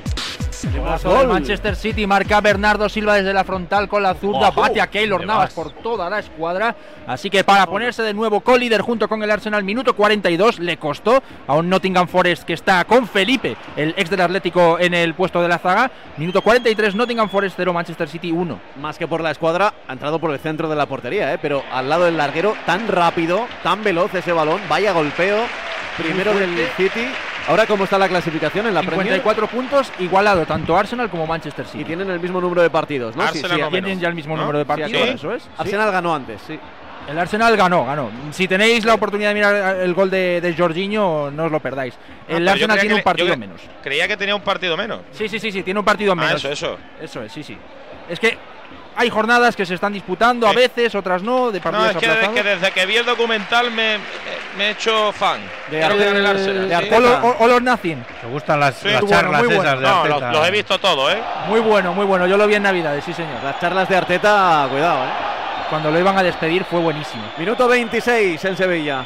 S7: Golazo del Manchester City marca Bernardo Silva desde la frontal con la zurda. Bate a Keylor Navas
S19: vas.
S7: por toda la escuadra. Así que para ponerse de nuevo co-líder junto con el Arsenal, minuto 42 le costó a un Nottingham Forest que está con Felipe, el ex del Atlético, en el puesto de la zaga. Minuto 43, Nottingham Forest 0, Manchester City 1.
S3: Más que por la escuadra, ha entrado por el centro de la portería, ¿eh? pero al lado del larguero, tan rápido, tan veloz ese balón, vaya golpeo. Primero del. City. Ahora, ¿cómo está la clasificación en la Premier?
S7: 54 puntos, igualado tanto Arsenal como Manchester City.
S3: Y tienen el mismo número de partidos, ¿no? Sí,
S15: Arsenal
S3: sí,
S15: no
S7: Tienen
S15: menos,
S7: ya el mismo
S15: ¿no?
S7: número de
S3: Sí,
S7: partidos, eso es.
S3: Arsenal ganó antes, sí.
S7: El Arsenal ganó, ganó. Si tenéis la oportunidad de mirar el gol de, de Jorginho, no os lo perdáis.
S15: Ah,
S7: El Arsenal tiene un partido menos.
S15: Creía que tenía un partido menos.
S7: Sí, sí, sí, sí, tiene un partido
S15: Ah,
S7: menos.
S15: eso, eso.
S7: Eso es, sí, sí. Es que hay jornadas que se están disputando a veces, otras no, de
S15: No,
S7: partidos
S15: es que desde,
S7: aplazados.
S15: que desde que vi el documental me, he hecho fan.
S3: De Arteta.
S15: ver el Arsenal,
S3: de
S15: sí.
S7: All or nothing.
S18: Te gustan las,
S15: Sí,
S18: las
S15: muy
S18: charlas
S7: bueno, muy
S18: esas de
S15: No, los, los he visto todos, ¿eh?
S7: Muy bueno, muy bueno. Yo lo vi en Navidades, sí, señor.
S3: Las charlas de Arteta, cuidado, ¿eh?
S7: cuando lo iban a despedir fue buenísimo.
S3: Minuto 26 en Sevilla.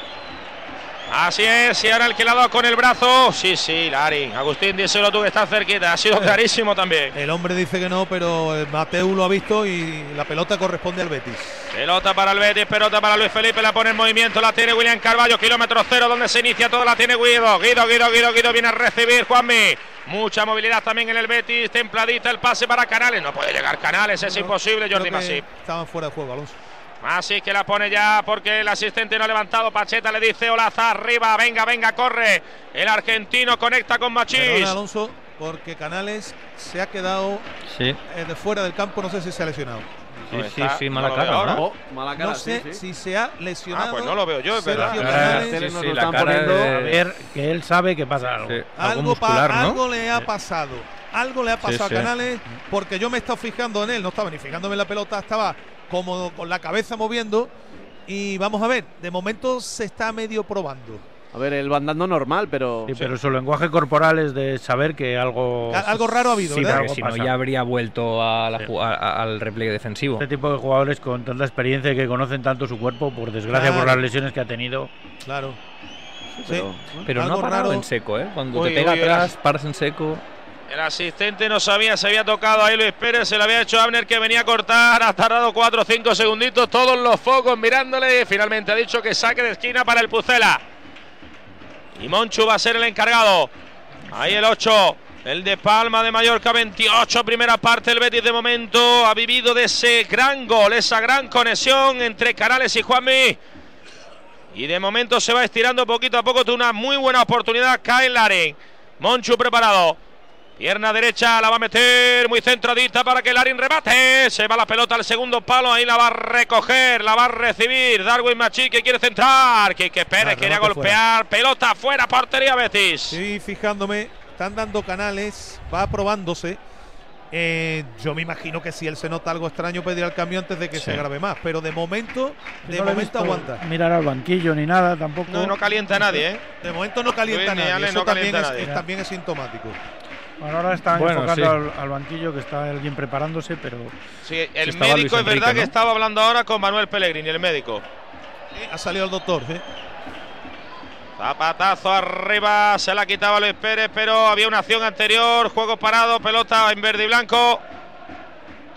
S15: Así es, y ahora el que ha dado con el brazo. Sí, sí, Larin. Agustín, díselo tú que estás cerquita. Ha sido clarísimo también.
S14: El hombre dice que no, pero eh, Mateu lo ha visto y la pelota corresponde al Betis.
S15: Pelota para el Betis, pelota para Luis Felipe, la pone en movimiento, la tiene William Carballo, kilómetro cero donde se inicia todo, la tiene Guido, Guido, Guido, Guido, Guido viene a recibir Juanmi. Mucha movilidad también en el Betis, templadita el pase para Canales, no puede llegar Canales, es imposible, Jordi Masip.
S14: Estaban fuera de juego, Alonso.
S15: Así que la pone ya porque el asistente no ha levantado. Pacheta le dice Olaza arriba, venga, venga, corre. El argentino conecta con Machís.
S14: Perdona, Alonso, porque Canales se ha quedado
S19: Sí.
S14: eh, de fuera del campo, no sé si se ha lesionado.
S19: Sí, sí,
S15: está-
S19: sí, mala
S15: no
S19: cara,
S15: ahora.
S19: ¿no?
S3: Oh, mala cara,
S14: no sé
S3: sí, sí.
S14: si se ha lesionado.
S15: Ah, pues no lo veo yo, es
S14: Sergio
S15: verdad.
S14: Canales.
S19: Sí, la cara de-
S18: que él sabe que pasa algo.
S19: Sí, algo
S14: Algo, pa-
S19: muscular, ¿no?
S14: algo le ha pasado. Algo le ha pasado
S19: sí.
S14: a Canales porque yo me he estado fijando en él. No estaba ni fijándome en la pelota, estaba como con la cabeza moviendo. Y vamos a ver, de momento se está medio probando.
S3: A ver, él va andando normal, pero.
S18: Sí, pero su lenguaje corporal es de saber que algo.
S14: Algo raro ha habido,
S19: Sí,
S14: ¿verdad?
S19: porque
S18: Algo
S19: si no ya habría vuelto a la
S18: Sí.
S19: a- a- al repliegue defensivo.
S18: Este tipo de jugadores con tanta experiencia y que conocen tanto su cuerpo, por desgracia por
S14: Claro.
S18: las lesiones que ha tenido.
S14: Claro. Sí,
S3: pero-
S19: Pero no ha parado
S14: raro.
S19: en seco, ¿eh? Cuando
S15: Uy,
S19: te pega
S15: uy,
S19: atrás, paras en seco.
S15: El asistente no sabía, se había tocado ahí Luis Pérez, se lo había hecho Abner que venía a cortar, ha tardado 4 o 5 segunditos, todos los focos mirándole finalmente ha dicho que saque de esquina para el Pucela. Y Monchu va a ser el encargado. Ahí el 8, el de Palma de Mallorca, 28, primera parte, el Betis de momento ha vivido de ese gran gol, esa gran conexión entre Canales y Juanmi. Y de momento se va estirando poquito a poco, tuvo una muy buena oportunidad, cae en Larin. Monchu preparado. Pierna derecha la va a meter muy centradita para que Larin remate. Se va la pelota al segundo palo. Ahí la va a recoger, la va a recibir. Darwin Machi que quiere centrar. Que Pérez
S14: Ah,
S15: quería golpear. Pelota fuera, portería Betis.
S14: Sí, fijándome, están dando canales, va probándose. Eh, yo me imagino que si él se nota algo extraño pedirá el cambio antes de que
S19: Sí.
S14: se grave más. Pero de momento, de
S18: No
S14: momento aguanta.
S18: Mirar al banquillo ni nada tampoco.
S15: No, no calienta a nadie, ¿eh?
S14: De momento no calienta
S15: Luis ni
S14: nadie. Eso
S15: no
S14: también,
S15: calienta
S14: es,
S15: a nadie.
S14: es- también es sintomático.
S18: Bueno, ahora están
S19: Bueno,
S18: enfocando
S19: sí.
S18: al, al banquillo que está alguien preparándose, pero
S15: Sí, el médico
S19: Luis
S15: es verdad que estaba hablando ahora con Manuel Pellegrini, el médico.
S14: Sí, ha salido el doctor. ¿sí?
S15: Zapatazo arriba, se la quitaba Luis Pérez, pero había una acción anterior, juego parado, pelota en verde y blanco.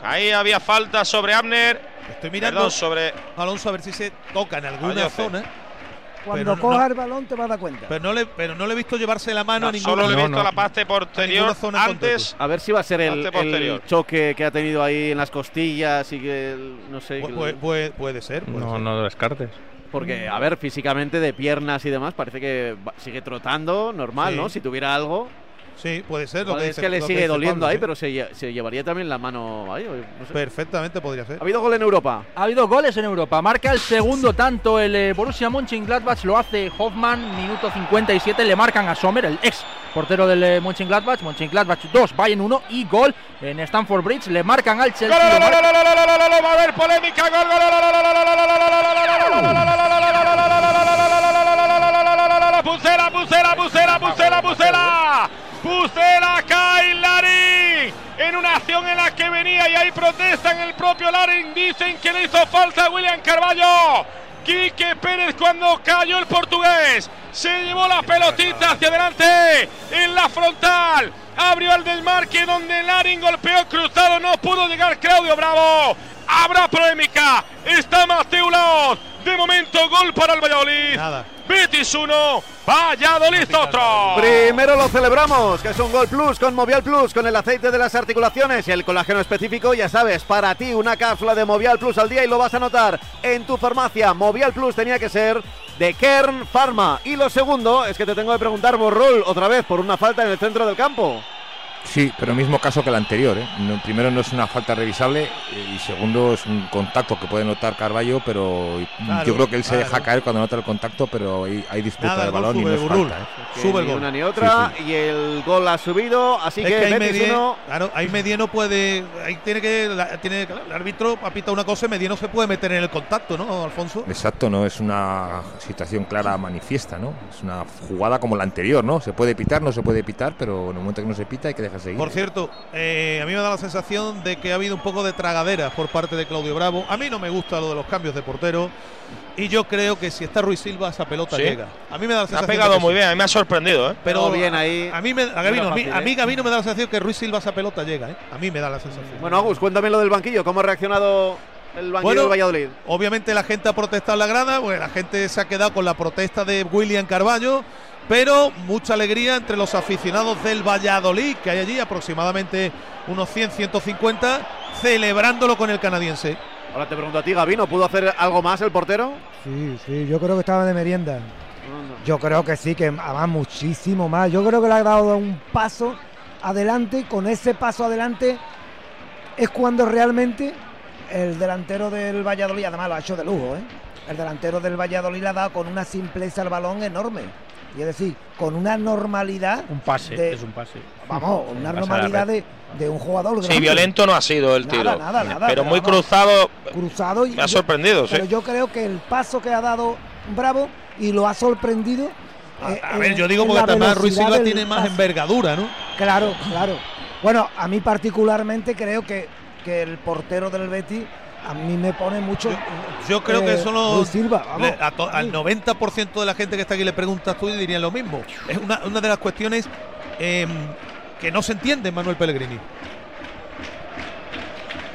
S15: Ahí había falta sobre Abner.
S14: Estoy mirando,
S15: Perdón, sobre.
S14: Alonso, a ver si se toca en alguna zona.
S17: Cuando
S14: Pero
S17: coja
S14: no-
S17: el balón te vas a dar cuenta.
S14: Pero no, le, pero no le he visto llevarse la mano
S15: No,
S14: a ninguna
S15: solo le he visto
S19: no.
S15: la parte posterior
S14: en
S15: antes.
S3: A ver si va a ser el, choque que ha tenido ahí en las costillas y que el- no sé.
S14: Pu- puede, puede- puede ser. puede
S19: No,
S14: ser.
S19: no descartes.
S3: Porque, a ver, físicamente de piernas y demás, parece que sigue trotando normal,
S14: Sí.
S3: ¿no? Si tuviera algo.
S14: Sí, puede ser. Lo
S3: Igual
S14: que
S3: es
S14: dice-
S3: que le sigue doliendo
S14: Pablo,
S3: ahí,
S14: sí.
S3: pero se, lle- se llevaría también la mano ahí. o no sé.
S14: Perfectamente podría ser.
S3: ¿Ha habido gol en Europa?
S7: Ha habido goles en Europa. Marca el segundo tanto el eh, Borussia Mönchengladbach. Lo hace Hoffmann, minuto 57. Le marcan a Sommer, el ex portero del eh, Mönchengladbach. Mönchengladbach 2, Bayern 1 y gol en Stamford Bridge. Le marcan al Chelsea.
S15: ¡Gol,
S7: lo
S15: gol,
S7: marca-
S15: gol, gol, gol, gol, gol! Va a haber polémica. ¡Gol, gol, gol, gol, gol, gol, Pucela, Pucela, Pucela, Pucela, Pucela cae Larín en una acción en la que venía y ahí protestan el propio Larín. Dicen que le hizo falta a William Carballo. Quique Pérez cuando cayó el portugués. Se llevó la pelotita hacia adelante en la frontal. Abrió el desmarque donde Larín golpeó cruzado. No pudo llegar Claudio Bravo. Habrá polémica. Está Mateo Laoz. De momento gol para el Valladolid.
S14: Nada.
S15: Betis 1, Valladolid otro.
S3: Primero lo celebramos, que es un Gol Plus con Movial Plus, con el aceite de las articulaciones y el colágeno específico, ya sabes, para ti una cápsula de Movial Plus al día y lo vas a notar en tu farmacia. Movial Plus tenía que ser de Kern Pharma. Y lo segundo es que te tengo que preguntar, Borrol, otra vez por una falta en el centro del campo.
S20: Sí, pero mismo caso que el anterior. ¿eh? No- primero no es una falta revisable eh, y segundo es un contacto que puede notar Carballo, pero
S14: Claro,
S20: yo creo que él se deja caer cuando nota el contacto, pero hay, hay disputa
S14: Nada, gol
S20: balón y no
S14: sube,
S20: es falta. ¿eh?
S14: Sube el
S3: ni
S14: gol.
S3: una ni otra
S20: Sí,
S3: y el gol ha subido, así
S14: Es
S3: que,
S14: que ahí
S3: Betis
S14: Medie,
S3: uno,
S14: claro, ahí Medie no puede, ahí tiene que, la- tiene, claro, el árbitro apita una cosa y Medie no se puede meter en el contacto, ¿no, Alfonso?
S20: Exacto, no es una situación clara manifiesta, ¿no? Es una jugada como la anterior, ¿no? Se puede pitar, no se puede pitar, pero en el momento que no se pita hay que dejar deja seguir.
S14: Por cierto, eh, a mí me da la sensación de que ha habido un poco de tragadera por parte de Claudio Bravo. A mí no me gusta lo de los cambios de portero. Y yo creo que si está Ruiz Silva, esa pelota
S15: Sí.
S14: llega. A mí me da la
S15: Ha
S14: sensación.
S15: pegado
S14: de que
S15: muy
S14: sí.
S15: bien, a mí me ha sorprendido, ¿eh?
S14: Pero
S3: bien ahí.
S14: A mí, me, a, Gabino, a mí, a mí
S3: ¿eh?
S14: Gabino me da la sensación que Ruiz Silva esa pelota llega, ¿eh? A mí me da la sensación.
S3: Bueno, Agus, cuéntame lo del banquillo. ¿Cómo ha reaccionado el banquillo
S14: Bueno,
S3: del Valladolid?
S14: Obviamente la gente ha protestado en la grada, pues la gente se ha quedado con la protesta de William Carballo, pero mucha alegría entre los aficionados del Valladolid, que hay allí aproximadamente unos 100, 150, celebrándolo con el canadiense.
S3: Ahora te pregunto a ti, Gabino, ¿pudo hacer algo más el portero?
S17: Sí, sí, yo creo que estaba de merienda. Yo creo que sí, que además muchísimo más. Yo creo que le ha dado un paso adelante y con ese paso adelante es cuando realmente el delantero del Valladolid, además lo ha hecho de lujo, ¿eh? El delantero del Valladolid le ha dado con una simpleza al balón enorme. Y es decir, con una normalidad.
S18: Un pase,
S17: de-
S18: es un pase.
S17: Vamos, una normalidad de, de un jugador.
S15: Sí,
S17: grande.
S15: violento no ha sido el tiro.
S17: nada, nada,
S15: pero
S17: pero
S15: muy
S17: vamos.
S15: cruzado.
S17: cruzado y
S15: Me ha
S17: yo-
S15: sorprendido, sí.
S17: Pero yo creo que el paso que ha dado Bravo y lo ha sorprendido. eh,
S14: A ver,
S17: en-
S14: yo digo porque además Ruiz Silva tiene más
S17: pase.
S14: envergadura, ¿no?
S17: Claro, claro. Bueno, a mí particularmente creo que, que el portero del Betis a mí me pone mucho.
S14: Yo creo
S17: eh,
S14: que son los.
S17: Ruiz Silva, vamos.
S14: le- a to- al 90% de la gente que está aquí le preguntas tú y dirían lo mismo. Es una, una de las cuestiones em, que no se entiende Manuel Pellegrini.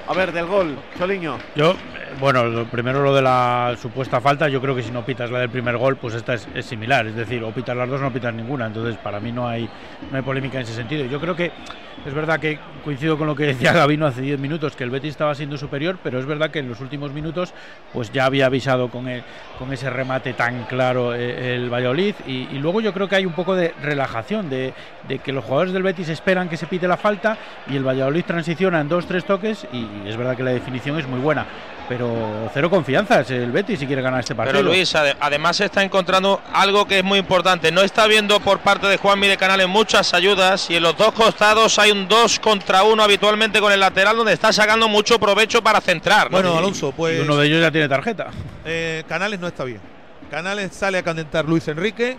S3: A ver, del gol, Choliño.
S18: Yo, eh, bueno, lo primero lo de la supuesta falta, yo creo que si no pitas la del primer gol, pues esta es, similar. Es decir, o pitas las dos o no pitas ninguna. Entonces, para mí no hay, no hay polémica en ese sentido. Yo creo que es verdad que coincido con lo que decía Gabino hace 10 minutos, que el Betis estaba siendo superior, pero es verdad que en los últimos minutos pues ya había avisado con, el- con ese remate tan claro eh, el Valladolid. Y, y luego yo creo que hay un poco de relajación, de, de que los jugadores del Betis esperan que se pite la falta y el Valladolid transiciona en dos, tres toques y es verdad que la definición es muy buena. Pero cero confianza es el Betis si quiere ganar este partido.
S15: Pero Luis, ade- además se está encontrando algo que es muy importante. No está viendo por parte de Juanmi de Canales muchas ayudas y en los dos costados hay un 2 contra 1 habitualmente con el lateral donde está sacando mucho provecho para centrar. ¿no?
S14: Bueno, Alonso, pues.
S18: Y uno de ellos ya tiene tarjeta.
S14: Eh, Canales no está bien. Canales sale a calentar Luis Enrique.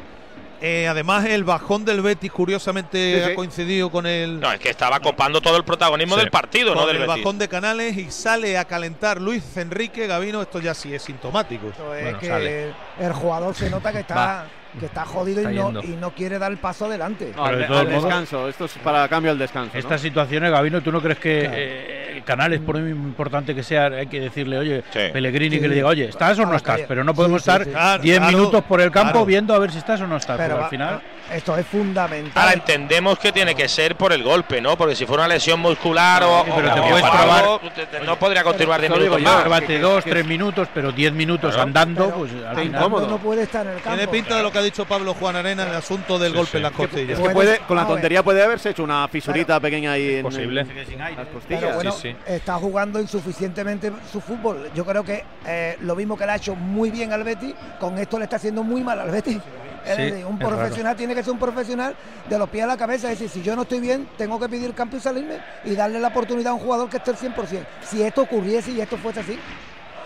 S14: Eh, además, el bajón del Betis, curiosamente,
S15: Sí, sí.
S14: ha coincidido con el.
S15: No, es que estaba copando todo el protagonismo
S14: Sí.
S15: del partido,
S14: con
S15: no del
S14: el
S15: Betis.
S14: bajón de Canales y sale a calentar Luis Enrique Gavino. Esto ya sí es sintomático.
S17: Es que el jugador se nota que está, que está jodido
S18: Está
S17: y, no, y no quiere dar el paso adelante.
S3: No, al, descanso. Esto es para cambio al descanso. ¿no?
S18: Estas situaciones, Gabino, ¿tú no crees que
S17: Claro.
S18: eh, Canales, por muy importante que sea, hay que decirle, oye, Pellegrini,
S17: Sí.
S18: que le diga, oye, ¿estás o no estás? Pero no podemos
S17: Sí, sí,
S18: estar
S17: sí.
S18: 10
S14: Claro, claro,
S18: minutos por el campo
S14: claro.
S18: viendo a ver si estás o no estás.
S17: Pero
S18: al final.
S17: Esto es fundamental.
S15: Ahora entendemos que tiene que ser por el golpe, ¿no? Porque si fuera una lesión muscular o,
S18: Sí, pero
S15: o-
S18: te
S15: o
S18: puedes
S15: algo,
S18: probar-
S15: te- te- no podría continuar 10
S3: Eso digo
S15: minutos más.
S18: Llévate dos, tres minutos, pero 10 minutos
S15: Claro.
S18: andando,
S17: Pero
S18: pues al final.
S17: no puede estar en el campo.
S14: Tiene pinta de lo que ha dicho Pablo Juan Arena el asunto del golpe en las costillas.
S3: Es que puede, con la tontería puede haberse hecho una fisurita pequeña ahí en
S19: posible.
S3: en las
S17: Pero
S3: costillas.
S17: bueno,
S19: sí.
S17: está jugando insuficientemente su fútbol. Yo creo que eh, lo mismo que le ha hecho muy bien al Betis, con esto le está haciendo muy mal al Betis. Es
S18: Sí,
S17: decir, un
S18: es raro.
S17: profesional tiene que ser un profesional de los pies a la cabeza. Es decir, si yo no estoy bien, tengo que pedir cambio y salirme y darle la oportunidad a un jugador que esté al 100%. Si esto ocurriese y esto fuese así,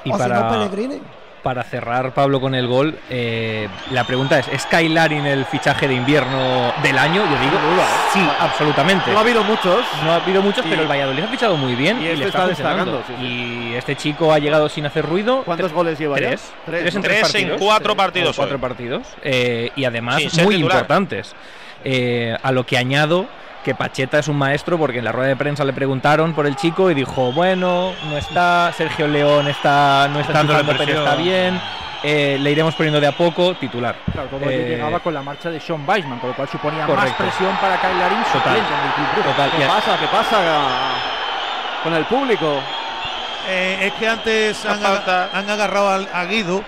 S19: Y
S17: o si no, Pellegrini.
S19: Para cerrar, Pablo, con el gol, eh, la pregunta es, ¿es Kailarin el fichaje de invierno del año? Yo digo, sí, absolutamente.
S3: No ha habido muchos.
S19: No ha habido muchos,
S3: Y-
S19: pero el Valladolid ha fichado muy bien
S3: y
S19: y,
S3: este
S19: le
S3: está
S19: está, funcionando.
S3: destacando, sí,
S19: Y este chico ha llegado sin hacer ruido.
S3: ¿Cuántos goles lleva ya?
S19: Tres.
S3: Tres,
S19: Tres, en tres,
S15: Tres en
S19: partidos.
S15: cuatro
S19: Tres
S15: partidos
S19: Cuatro partidos. Eh, y además muy
S15: titular.
S19: importantes. Eh, a lo que añado que Pacheta es un maestro porque en la rueda de prensa le preguntaron por el chico y dijo, bueno, no está, Sergio León está, no está pero está bien. eh, le iremos poniendo de a poco, titular.
S7: Claro, todo ello
S19: Eh,
S7: llegaba con la marcha de Sean Weisman, con lo cual suponía más presión para Kyle Larin
S19: Total.
S7: en el club. Brugge.
S19: Total,
S3: ¿Qué pasa? ¿Qué pasa con el público?
S14: Eh, es que antes han, han agarrado al- a Guido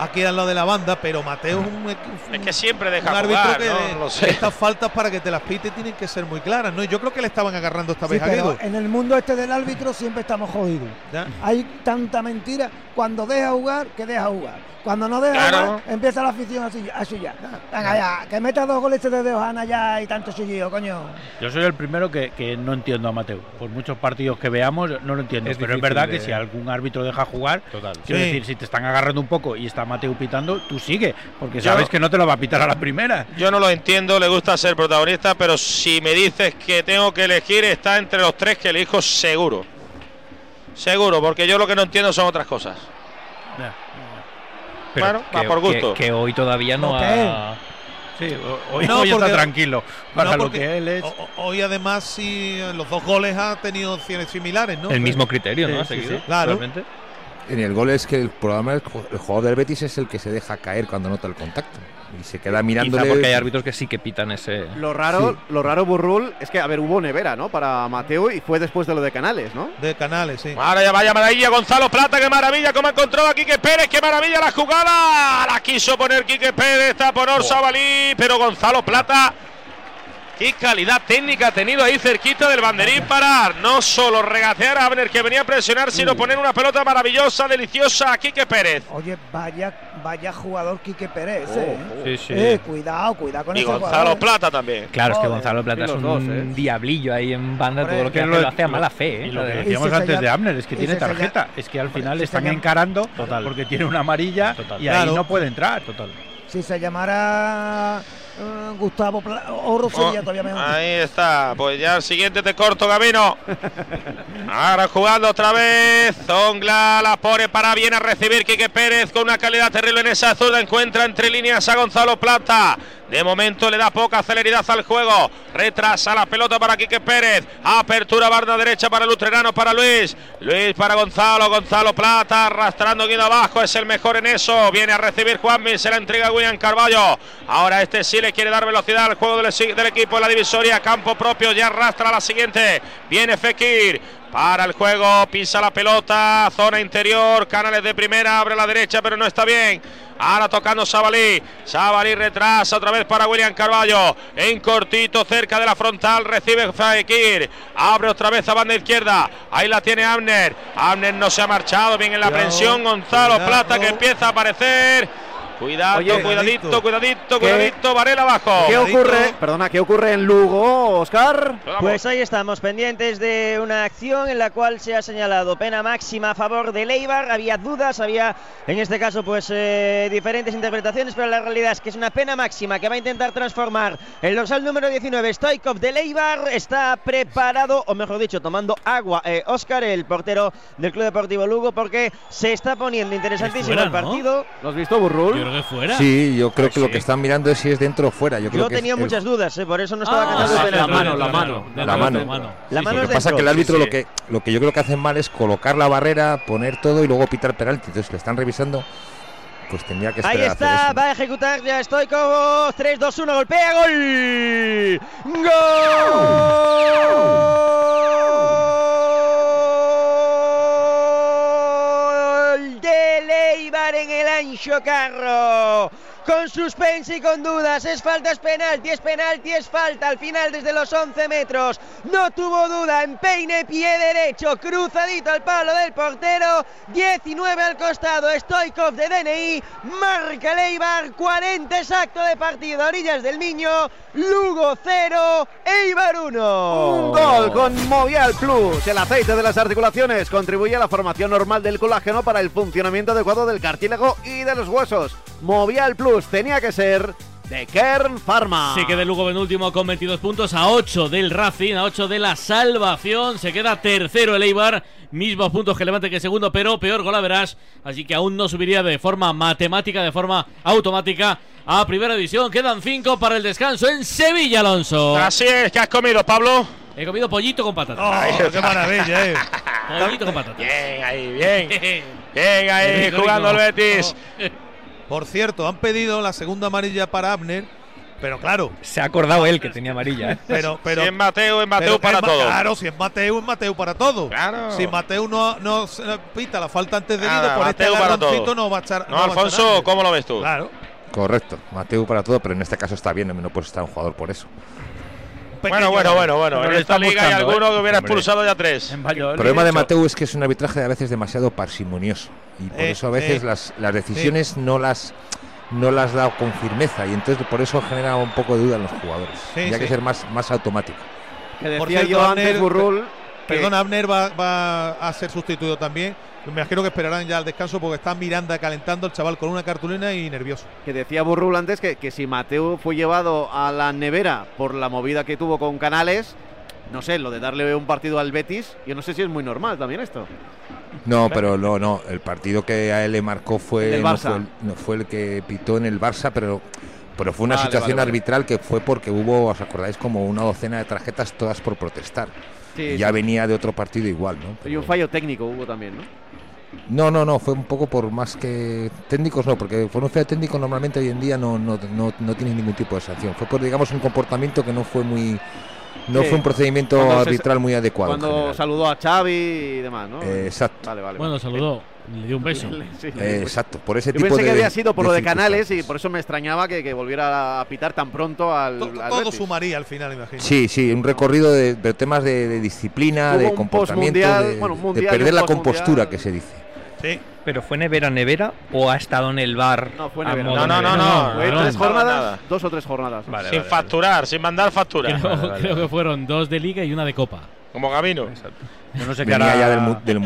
S14: aquí al lado de la banda, pero Mateo es un, un-
S15: Es que siempre
S14: un
S15: deja
S14: árbitro
S15: jugar,
S14: que
S15: ¿no?
S14: de-
S15: No lo sé.
S14: estas faltas para que te las pite tienen que ser muy claras, ¿no? Y Yo creo que le estaban agarrando esta
S17: Sí,
S14: vez a Guido.
S17: en el mundo este del árbitro siempre estamos jodidos.
S14: ¿ya?
S17: Hay tanta mentira. Cuando deja jugar, que deja jugar. Cuando no deja
S15: Claro.
S17: empieza la afición así, así ya. Venga ya, que meta dos goles de Deojana ya y tanto chillido, coño.
S18: Yo soy el primero que, que no entiendo a Mateo. Por muchos partidos que veamos, no lo entiendo.
S19: Es
S18: pero es verdad que si algún árbitro deja jugar,
S19: Total.
S18: quiero
S14: Sí.
S18: decir, si te están agarrando un poco y está Mateu pitando, tú sigue, porque
S15: Yo-
S18: sabes que no te lo va a pitar a la primera.
S15: Yo no lo entiendo, le gusta ser protagonista, pero si me dices que tengo que elegir, está entre los tres que elijo seguro. Seguro, porque yo lo que no entiendo son otras cosas.
S19: Pero
S15: Bueno, va
S19: que-
S15: por gusto.
S19: Que, que hoy todavía no ha.
S18: Sí, hoy,
S14: No,
S18: hoy está tranquilo. Para
S14: No,
S18: lo
S14: porque
S18: que él es.
S14: o- o- Hoy además sí, los dos goles ha tenido opciones similares, ¿no?
S19: El mismo criterio, ¿no?
S14: Sí,
S19: Ha
S14: sí,
S19: seguido,
S14: sí. Claro.
S19: realmente.
S20: En el gol es que el programa el ju- el jugador del Betis es el que se deja caer cuando nota el contacto y se queda mirándole.
S19: Quizá porque hay árbitros que sí que pitan ese.
S3: Lo raro,
S20: Sí.
S3: lo raro, Burrul, es que, a ver, hubo nevera, ¿no? Para Mateo y fue después de lo de Canales, ¿no?
S14: De Canales, sí.
S15: Ahora ya vaya maravilla Gonzalo Plata, qué maravilla cómo ha encontrado a Quique Pérez, qué maravilla la jugada. La quiso poner Quique Pérez, está por Orsabalí, pero Gonzalo Plata. Qué calidad técnica ha tenido ahí cerquita del banderín para no solo regatear a Abner que venía a presionar, sino poner una pelota maravillosa, deliciosa a Quique Pérez.
S17: Oye, vaya, vaya jugador Quique Pérez,
S19: Oh,
S17: ¿eh?
S19: sí, sí.
S17: Eh, cuidado, cuidado con
S15: Y
S17: ese
S15: Gonzalo
S17: jugador.
S15: Plata también.
S19: Claro, es que. Gonzalo Plata
S3: Sí,
S19: es
S3: los
S19: un
S3: dos, ¿eh?
S19: diablillo ahí en banda,
S17: Hombre,
S19: todo lo que
S18: lo-
S19: lo hace a mala fe. ¿eh?
S18: Y lo que decíamos
S17: Y se
S18: antes de Abner es que tiene tarjeta. Es que al final
S17: se
S18: están encarando
S19: Total.
S18: porque tiene una amarilla
S19: Total.
S18: y ahí
S14: Claro.
S18: no puede entrar. Total.
S17: Si se llamara eh, Gustavo Pla- Oro sería
S15: Oh,
S17: todavía mejor.
S15: ahí está, pues ya el siguiente te corto camino. Ahora jugando otra vez. Zongla la pone para bien a recibir Quique Pérez con una calidad terrible en esa zurda. Encuentra entre líneas a Gonzalo Plata. De momento le da poca celeridad al juego. Retrasa la pelota para Quique Pérez. Apertura barda derecha para el Utrerano, para Luis. Luis para Gonzalo. Gonzalo Plata arrastrando guido abajo. Es el mejor en eso. Viene a recibir Juanmi. Se la entrega a William Carballo. Ahora este sí le quiere dar velocidad al juego del, del equipo en la divisoria. Campo propio. Ya arrastra la siguiente. Viene Fekir. Para el juego, pisa la pelota, zona interior, canales de primera, abre la derecha, pero no está bien. Ahora tocando Sabalí. Sabalí retrasa otra vez para William Carballo. En cortito, cerca de la frontal, recibe Fekir. Abre otra vez a banda izquierda. Ahí la tiene Abner. Abner no se ha marchado bien en la presión. Gonzalo. Plata que empieza a aparecer. Cuidado,
S3: Oye,
S15: cuidadito, cuidadito,
S3: ¿Qué-
S15: cuidadito. Varela abajo.
S3: ¿Qué ocurre? Perdona, ¿qué ocurre en Lugo, Oscar?
S16: Pues ahí estamos, pendientes de una acción en la cual se ha señalado pena máxima a favor de Leibar. Había dudas, había en este caso pues eh, diferentes interpretaciones, pero la realidad es que es una pena máxima que va a intentar transformar el dorsal número 19, Stoikov de Leibar. Está preparado, o mejor dicho, tomando agua eh, Oscar, el portero del Club Deportivo Lugo, porque se está poniendo interesantísimo
S1: fuera,
S16: el
S1: ¿no?
S16: partido.
S3: ¿Lo has visto, Burrul?
S1: Creo que fuera.
S20: Sí, yo creo
S1: Pues
S20: que lo que están mirando es si es dentro o fuera. Yo, creo
S16: Yo
S20: que es
S16: tenía
S20: el-
S16: muchas dudas, eh, por eso no estaba
S1: Ah,
S16: cantando
S3: la mano, la mano.
S20: La mano.
S1: la mano.
S20: Lo que pasa es que el árbitro
S1: Sí,
S20: lo que lo que yo creo que hacen mal es colocar la barrera, poner todo y luego pitar penalti. Entonces le están revisando. Pues tendría que esperar
S16: Ahí está, va a ejecutar ya Stoikov. 3, 2, 1, golpea, gol. Gol en el ancho carro. Con suspense y con dudas, es falta, es penalti, es penalti, es falta. Al final, desde los 11 metros, no tuvo duda. Empeine pie derecho, cruzadito al palo del portero. 19 al costado, Stoikov de DNI. Marca Leibar, 40 exacto de partido. Orillas del Miño, Lugo 0, Eibar 1.
S3: Un gol con Movial Plus. El aceite de las articulaciones contribuye a la formación normal del colágeno para el funcionamiento adecuado del cartílago y de los huesos. Movial Plus tenía que ser de Kern Pharma.
S1: Se queda el Lugo penúltimo con 22 puntos a 8 del Racing, a 8 de la salvación. Se queda tercero el Eibar, mismos puntos que Levante que segundo, pero peor gol verás. Así que aún no subiría de forma matemática, de forma automática a primera división. Quedan 5 para el descanso en Sevilla, Alonso.
S15: Así es, ¿qué has comido, Pablo?
S1: He comido pollito con patatas.
S14: Oh, qué maravilla, eh.
S1: Pollito con patatas.
S15: Bien, ahí, bien. Bien, ahí,
S1: Rico,
S15: jugando el. Betis.
S14: Por cierto, han pedido la segunda amarilla para Abner, pero claro,
S19: Se ha acordado él que tenía amarilla. ¿eh?
S14: pero pero
S15: si es Mateo, es Mateo para
S14: es
S15: todo.
S14: Claro, si es Mateo, es Mateo para todo.
S15: Claro.
S14: Si Mateo no, no pita la falta antes de
S15: Nada,
S14: ido, por
S15: Mateo
S14: este
S15: para
S14: no va a echar.
S15: No,
S14: echar
S15: Alfonso. ¿cómo lo ves tú?
S14: Claro.
S20: Correcto, Mateo para todo, pero en este caso está bien, no puede estar un jugador por eso.
S15: Bueno, bueno, bueno, bueno. En esta liga hay alguno
S18: ¿eh?
S15: que hubiera
S18: Hombre.
S15: expulsado ya tres.
S20: El problema de Mateo es que es un arbitraje a veces demasiado parsimonioso y por
S14: Eh,
S20: eso a veces
S14: eh,
S20: las, las decisiones no las no las da con firmeza y entonces por eso genera un poco de duda en los jugadores.
S14: Sí,
S20: Tendría que
S14: sí.
S20: ser más, más automático.
S3: Que
S14: Por cierto,
S3: yo antes,
S14: Abner-
S3: Burrul, que-
S14: Perdona, Abner va, va a ser sustituido también. Me imagino que esperarán ya al descanso porque está Miranda calentando el chaval con una cartulina y nervioso.
S3: Que decía Burrul antes que, que si Mateo fue llevado a la nevera por la movida que tuvo con Canales, no sé, lo de darle un partido al Betis, yo no sé si es muy normal también esto.
S20: No, pero no, no. El partido que a él le marcó
S3: El
S20: fue, no, el, no fue el que pitó en el Barça, pero, pero fue una
S3: Vale,
S20: situación
S3: vale, vale.
S20: arbitral que fue porque hubo, ¿os acordáis? Como una docena de tarjetas todas por protestar.
S3: Sí,
S20: Y ya
S3: sí.
S20: venía de otro partido igual, ¿no?
S3: Y un fallo técnico hubo también, ¿no?
S20: No, no, no, fue un poco por más que técnicos, no, porque por un feo técnico normalmente hoy en día no, no, no, no tiene ningún tipo de sanción. Fue por, digamos, un comportamiento que no fue muy. No
S3: Sí.
S20: fue un procedimiento
S3: Cuando se-
S20: arbitral muy adecuado.
S3: Cuando saludó a Xavi y demás, ¿no?
S20: Eh, exacto.
S3: Vale, vale.
S1: Bueno,
S3: vale.
S1: saludó, le dio un beso.
S3: Sí,
S20: Eh, exacto, por ese
S3: Yo
S20: tipo
S3: pensé
S20: de.
S3: que había sido por
S20: de
S3: lo de Canales y por eso me extrañaba que, que volviera a pitar tan pronto al, al
S14: Todo
S3: Betis.
S14: sumaría al final, imagino.
S20: Sí, sí, un recorrido de, de temas de, de disciplina,
S3: Hubo
S20: de comportamiento,
S3: bueno,
S20: de perder la compostura que se dice.
S14: Sí.
S19: ¿Pero fue nevera, nevera o ha estado en el bar?
S3: No, fue nevera.
S15: No, no, no, no.
S3: Fue
S15: no,
S3: tres
S15: no,
S3: jornadas,
S15: nada.
S3: dos o tres jornadas.
S19: Vale,
S15: sin
S19: vale,
S15: facturar, sin mandar factura.
S1: Creo, creo que fueron dos de liga y una de copa.
S15: Como Gavino.
S18: Yo no sé qué
S20: Venía
S18: hará-
S20: ya del, del